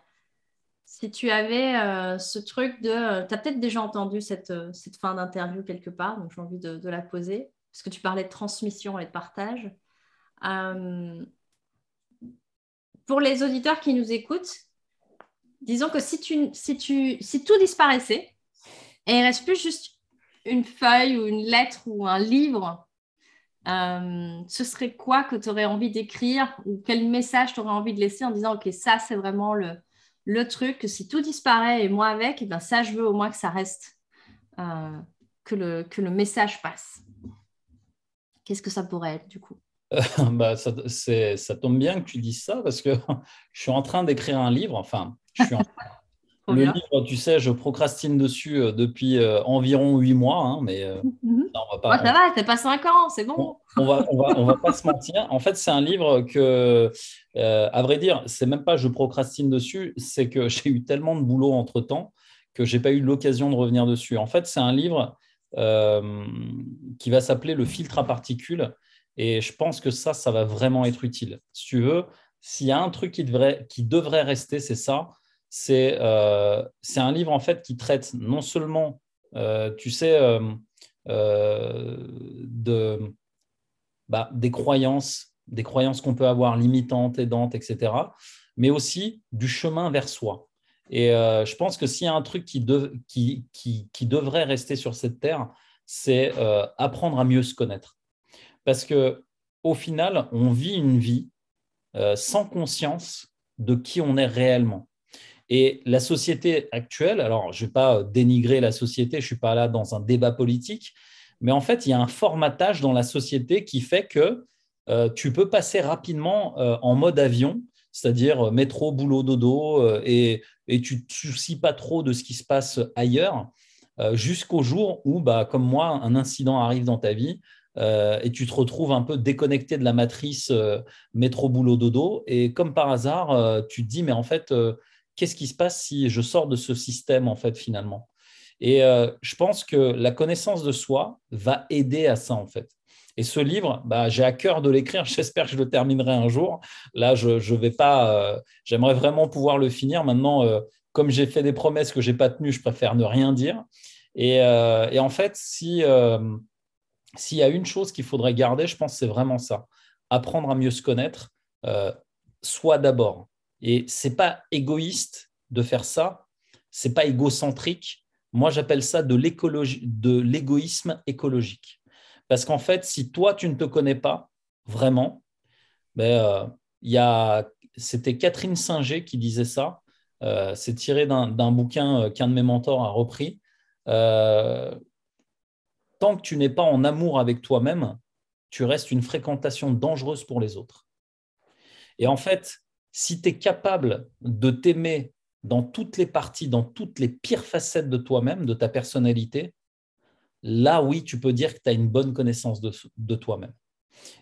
Si tu avais ce truc de, tu as peut-être déjà entendu cette, cette fin d'interview quelque part, donc j'ai envie de, de, la poser, parce que tu parlais de transmission et de partage pour les auditeurs qui nous écoutent, disons que si, tu, si, tu, si tout disparaissait et il reste plus juste une feuille ou une lettre ou un livre ce serait quoi que tu aurais envie d'écrire ou quel message tu aurais envie de laisser en disant, OK, ça, c'est vraiment le, le truc, que si tout disparaît et moi avec, et eh ben ça, je veux au moins que ça reste, que, le, que le message passe. Qu'est-ce que ça pourrait être du coup?
Bah, ça, ça, tombe bien que tu dises ça parce que je suis en train d'écrire un livre. Enfin, je suis en... le livre, tu sais, je procrastine dessus euh, depuis euh, environ huit mois, hein, mais euh,
mhm. on va pas. ça va, t'as pas cinq ans, c'est bon.
On, va, on va, on va pas se mentir. En fait, c'est un livre que, à vrai dire, c'est même pas je procrastine dessus, c'est que j'ai eu tellement de boulot entre temps que j'ai pas eu l'occasion de revenir dessus. En fait, c'est un livre qui va s'appeler Le filtre à particules et je pense que ça, ça va vraiment être utile. Si tu veux, s'il y a un truc qui devrait, qui devrait rester, c'est ça. C'est euh, un livre en fait qui traite non seulement, euh, tu sais, euh, de, bah, des croyances, des croyances qu'on peut avoir limitantes, aidantes, etc., mais aussi du chemin vers soi. Et je pense que s'il y a un truc qui, qui, qui, qui, devrait rester sur cette terre, c'est apprendre à mieux se connaître. Parce que au final, on vit une vie euh, sans conscience de qui on est réellement. Et la société actuelle, alors je ne vais pas dénigrer la société, je ne suis pas là dans un débat politique, mais en fait, il y a un formatage dans la société qui fait que euh, tu peux passer rapidement euh, en mode avion, c'est-à-dire métro, boulot, dodo, et, tu ne te soucies pas trop de ce qui se passe ailleurs, jusqu'au jour où, bah, comme moi, un incident arrive dans ta vie, euh, et tu te retrouves un peu déconnecté de la matrice euh, métro boulot dodo et comme par hasard euh, tu te dis mais en fait qu'est-ce qui se passe si je sors de ce système en fait finalement? Et je pense que la connaissance de soi va aider à ça en fait et ce livre, bah, j'ai à cœur de l'écrire. J'espère que je le terminerai un jour. Là, je, je vais pas. J'aimerais vraiment pouvoir le finir. Maintenant, comme j'ai fait des promesses que j'ai pas tenues, je préfère ne rien dire. Et, en fait, si s'il y a une chose qu'il faudrait garder, je pense c'est vraiment ça. Apprendre à mieux se connaître, euh, soit d'abord. Et c'est pas égoïste de faire ça, c'est pas égocentrique. Moi, j'appelle ça de l'égoïsme écologique. Parce qu'en fait, si toi, tu ne te connais pas vraiment, ben, euh, c'était Catherine Singer qui disait ça. Euh, c'est tiré d'un bouquin qu'un de mes mentors a repris tant que tu n'es pas en amour avec toi-même, tu restes une fréquentation dangereuse pour les autres. Et en fait, si tu es capable de t'aimer dans toutes les parties, dans toutes les pires facettes de toi-même, de ta personnalité, là oui, tu peux dire que tu as une bonne connaissance de, toi-même.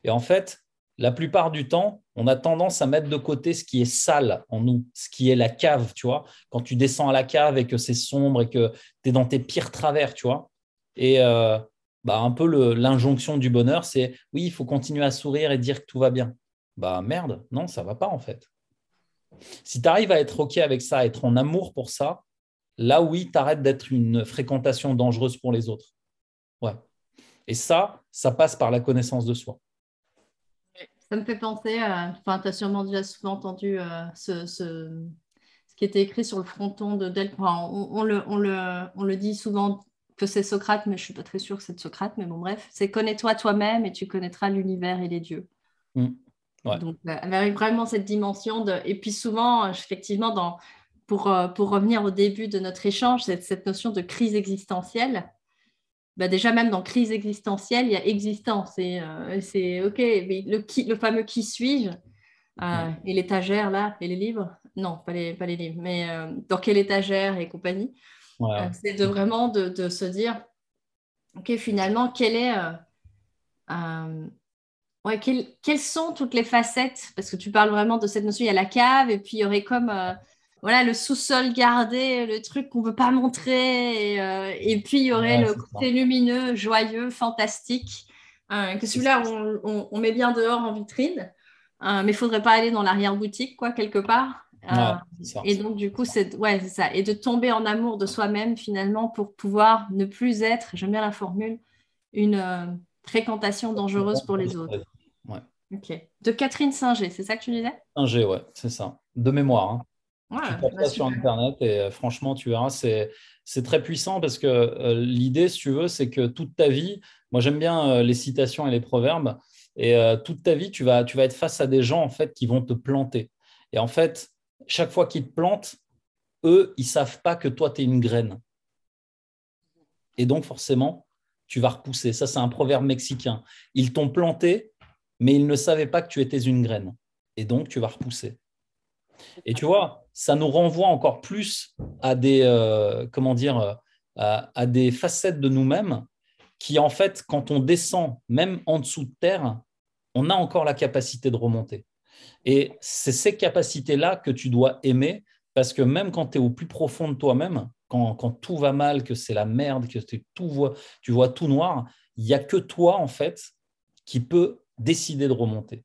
Et en fait, la plupart du temps, on a tendance à mettre de côté ce qui est sale en nous, ce qui est la cave, tu vois. Quand tu descends à la cave et que c'est sombre et que tu es dans tes pires travers, tu vois, et euh, bah, un peu l'injonction du bonheur, c'est oui, il faut continuer à sourire et dire que tout va bien. Bah merde, non, ça va pas en fait. Si tu arrives à être OK avec ça, à être en amour pour ça, là oui, tu arrêtes d'être une fréquentation dangereuse pour les autres. Ouais. Et ça, ça passe par la connaissance de soi.
Ça me fait penser, enfin, tu as sûrement déjà souvent entendu euh, ce, ce, qui était écrit sur le fronton de Delphes. on, le, on, le, on, le, dit souvent que c'est Socrate, mais je suis pas très sûre que c'est de Socrate, mais bon, bref, c'est connais-toi toi-même et tu connaîtras l'univers et les dieux. Mm. Donc, euh, avec vraiment cette dimension de. Et puis souvent, effectivement, dans... pour, euh, pour revenir au début de notre échange, cette, cette notion de crise existentielle. Bah déjà, même dans crise existentielle, il y a existence. Et euh, c'est OK, mais le, qui, le fameux qui suis-je et l'étagère là, et les livres? Non, pas les, pas les livres, mais dans quelle étagère et compagnie? Euh, c'est de vraiment de, se dire, OK, finalement, quelle est, euh, euh, ouais, quelles sont toutes les facettes? Parce que tu parles vraiment de cette notion, il y a la cave, et puis il y aurait comme voilà, le sous-sol gardé, le truc qu'on ne veut pas montrer, et, puis il y aurait le côté lumineux, joyeux, fantastique, que celui-là, on, on, met bien dehors en vitrine. mais il ne faudrait pas aller dans l'arrière-boutique, quoi, quelque part. Euh, et donc, du coup, c'est ouais, ça. Et de tomber en amour de soi-même, finalement, pour pouvoir ne plus être, j'aime bien la formule, une euh, fréquentation dangereuse pour les autres. Ok. De Catherine Singer, c'est ça que tu disais?
Singer, ouais, c'est ça. De mémoire. Hein. tu tapes ça sur Internet et franchement, tu verras, c'est très puissant parce que l'idée, si tu veux, c'est que toute ta vie, moi j'aime bien les citations et les proverbes, et toute ta vie, tu vas, tu vas être face à des gens en fait qui vont te planter. Et en fait, chaque fois qu'ils te plantent, eux, ils savent pas que toi, tu es une graine. Et donc, forcément, tu vas repousser. Ça, c'est un proverbe mexicain. Ils t'ont planté, mais ils ne savaient pas que tu étais une graine. Et donc, tu vas repousser. Et tu vois, ça nous renvoie encore plus à des, euh, comment dire, à, des facettes de nous-mêmes qui, en fait, quand on descend, même en dessous de terre, on a encore la capacité de remonter. Et c'est ces capacités-là que tu dois aimer, parce que même quand tu es au plus profond de toi-même, quand, tout va mal, que c'est la merde, que tout vois, tu vois tout noir, il n'y a que toi, en fait, qui peut décider de remonter.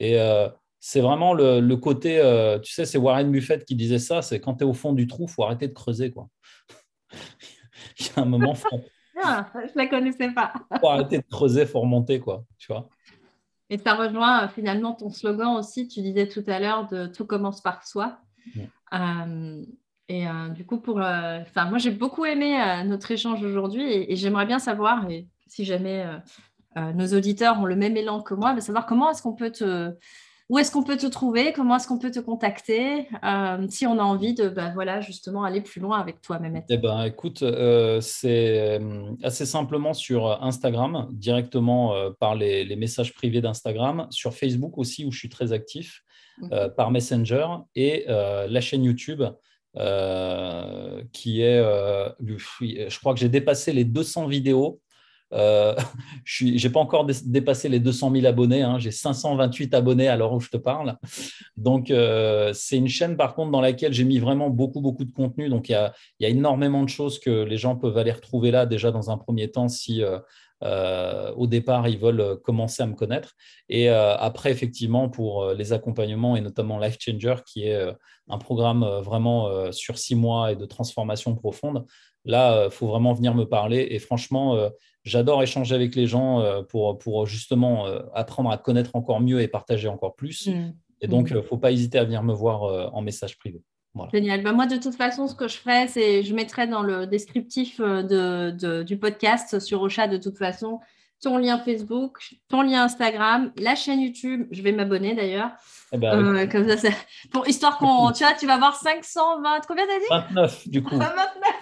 Et euh, c'est vraiment le, côté, euh, tu sais, c'est Warren Buffett qui disait ça, c'est quand tu es au fond du trou, il faut arrêter de creuser. Quoi. il y a un moment...
Ah, je ne la connaissais pas.
Faut arrêter de creuser, il faut remonter. Quoi, tu vois
et ça rejoint euh, finalement ton slogan aussi, tu disais tout à l'heure de tout commence par soi. Et euh, du coup, pour, euh, moi, j'ai beaucoup aimé notre échange aujourd'hui et, j'aimerais bien savoir, et si jamais nos auditeurs ont le même élan que moi, de savoir comment est-ce qu'on peut te, où est-ce qu'on peut te trouver, comment est-ce qu'on peut te contacter, si on a envie de, bah, voilà, justement, aller plus loin avec toi, Mehmet.
Eh ben, écoute, c'est assez simplement sur Instagram, directement par les, les, messages privés d'Instagram, sur Facebook aussi, où je suis très actif, mmh. par Messenger, et la chaîne YouTube. Euh, qui est, euh, je crois que j'ai dépassé les 200 vidéos. Euh, je n'ai pas encore dépassé les 200 000 abonnés, hein. j'ai 528 abonnés à l'heure où je te parle. Donc, c'est une chaîne par contre dans laquelle j'ai mis vraiment beaucoup, beaucoup de contenu. Donc, il y a, énormément de choses que les gens peuvent aller retrouver là déjà dans un premier temps si euh, au départ, ils veulent euh, commencer à me connaître. Et euh, après, effectivement, pour les accompagnements et notamment Life Changer, qui est un programme vraiment sur six mois et de transformation profonde, là, il faut vraiment venir me parler. Et franchement, j'adore échanger avec les gens pour, pour justement apprendre à connaître encore mieux et partager encore plus. Mmh. Et donc, il mmh. ne faut pas hésiter à venir me voir en message privé.
Génial. Ben, moi, de toute façon, ce que je ferai, c'est je mettrai dans le descriptif euh, de, du podcast sur Ocha, de toute façon, ton lien Facebook, ton lien Instagram, la chaîne YouTube. Je vais m'abonner d'ailleurs. Eh ben, euh, comme ça, pour histoire qu'on. tu vois, tu vas avoir 520. Combien t'as dit?
29 du coup.
29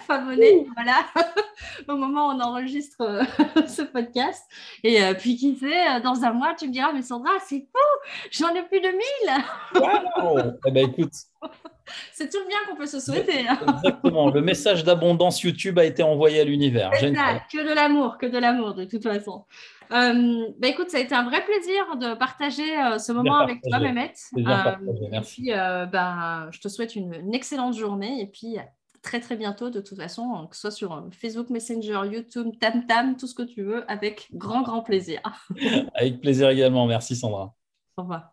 abonnés, voilà. Au moment où on enregistre euh, ce podcast. Et puis qui sait, dans un mois, tu me diras, mais Sandra, c'est fou, j'en ai plus de 1000.
Wow. eh ben écoute.
C'est tout le bien qu'on peut se souhaiter.
Hein. Exactement. Le message d'abondance YouTube a été envoyé à l'univers.
Que de l'amour, que de l'amour, de toute façon. Euh, bah, écoute, ça a été un vrai plaisir de partager euh, ce moment avec toi, Mehmet.
Euh, merci.
Et puis, bah, je te souhaite une, excellente journée et puis très très bientôt de toute façon, que ce soit sur Facebook Messenger, YouTube, Tam Tam, tout ce que tu veux, avec grand grand plaisir.
avec plaisir également. Merci Sandra.
Au revoir.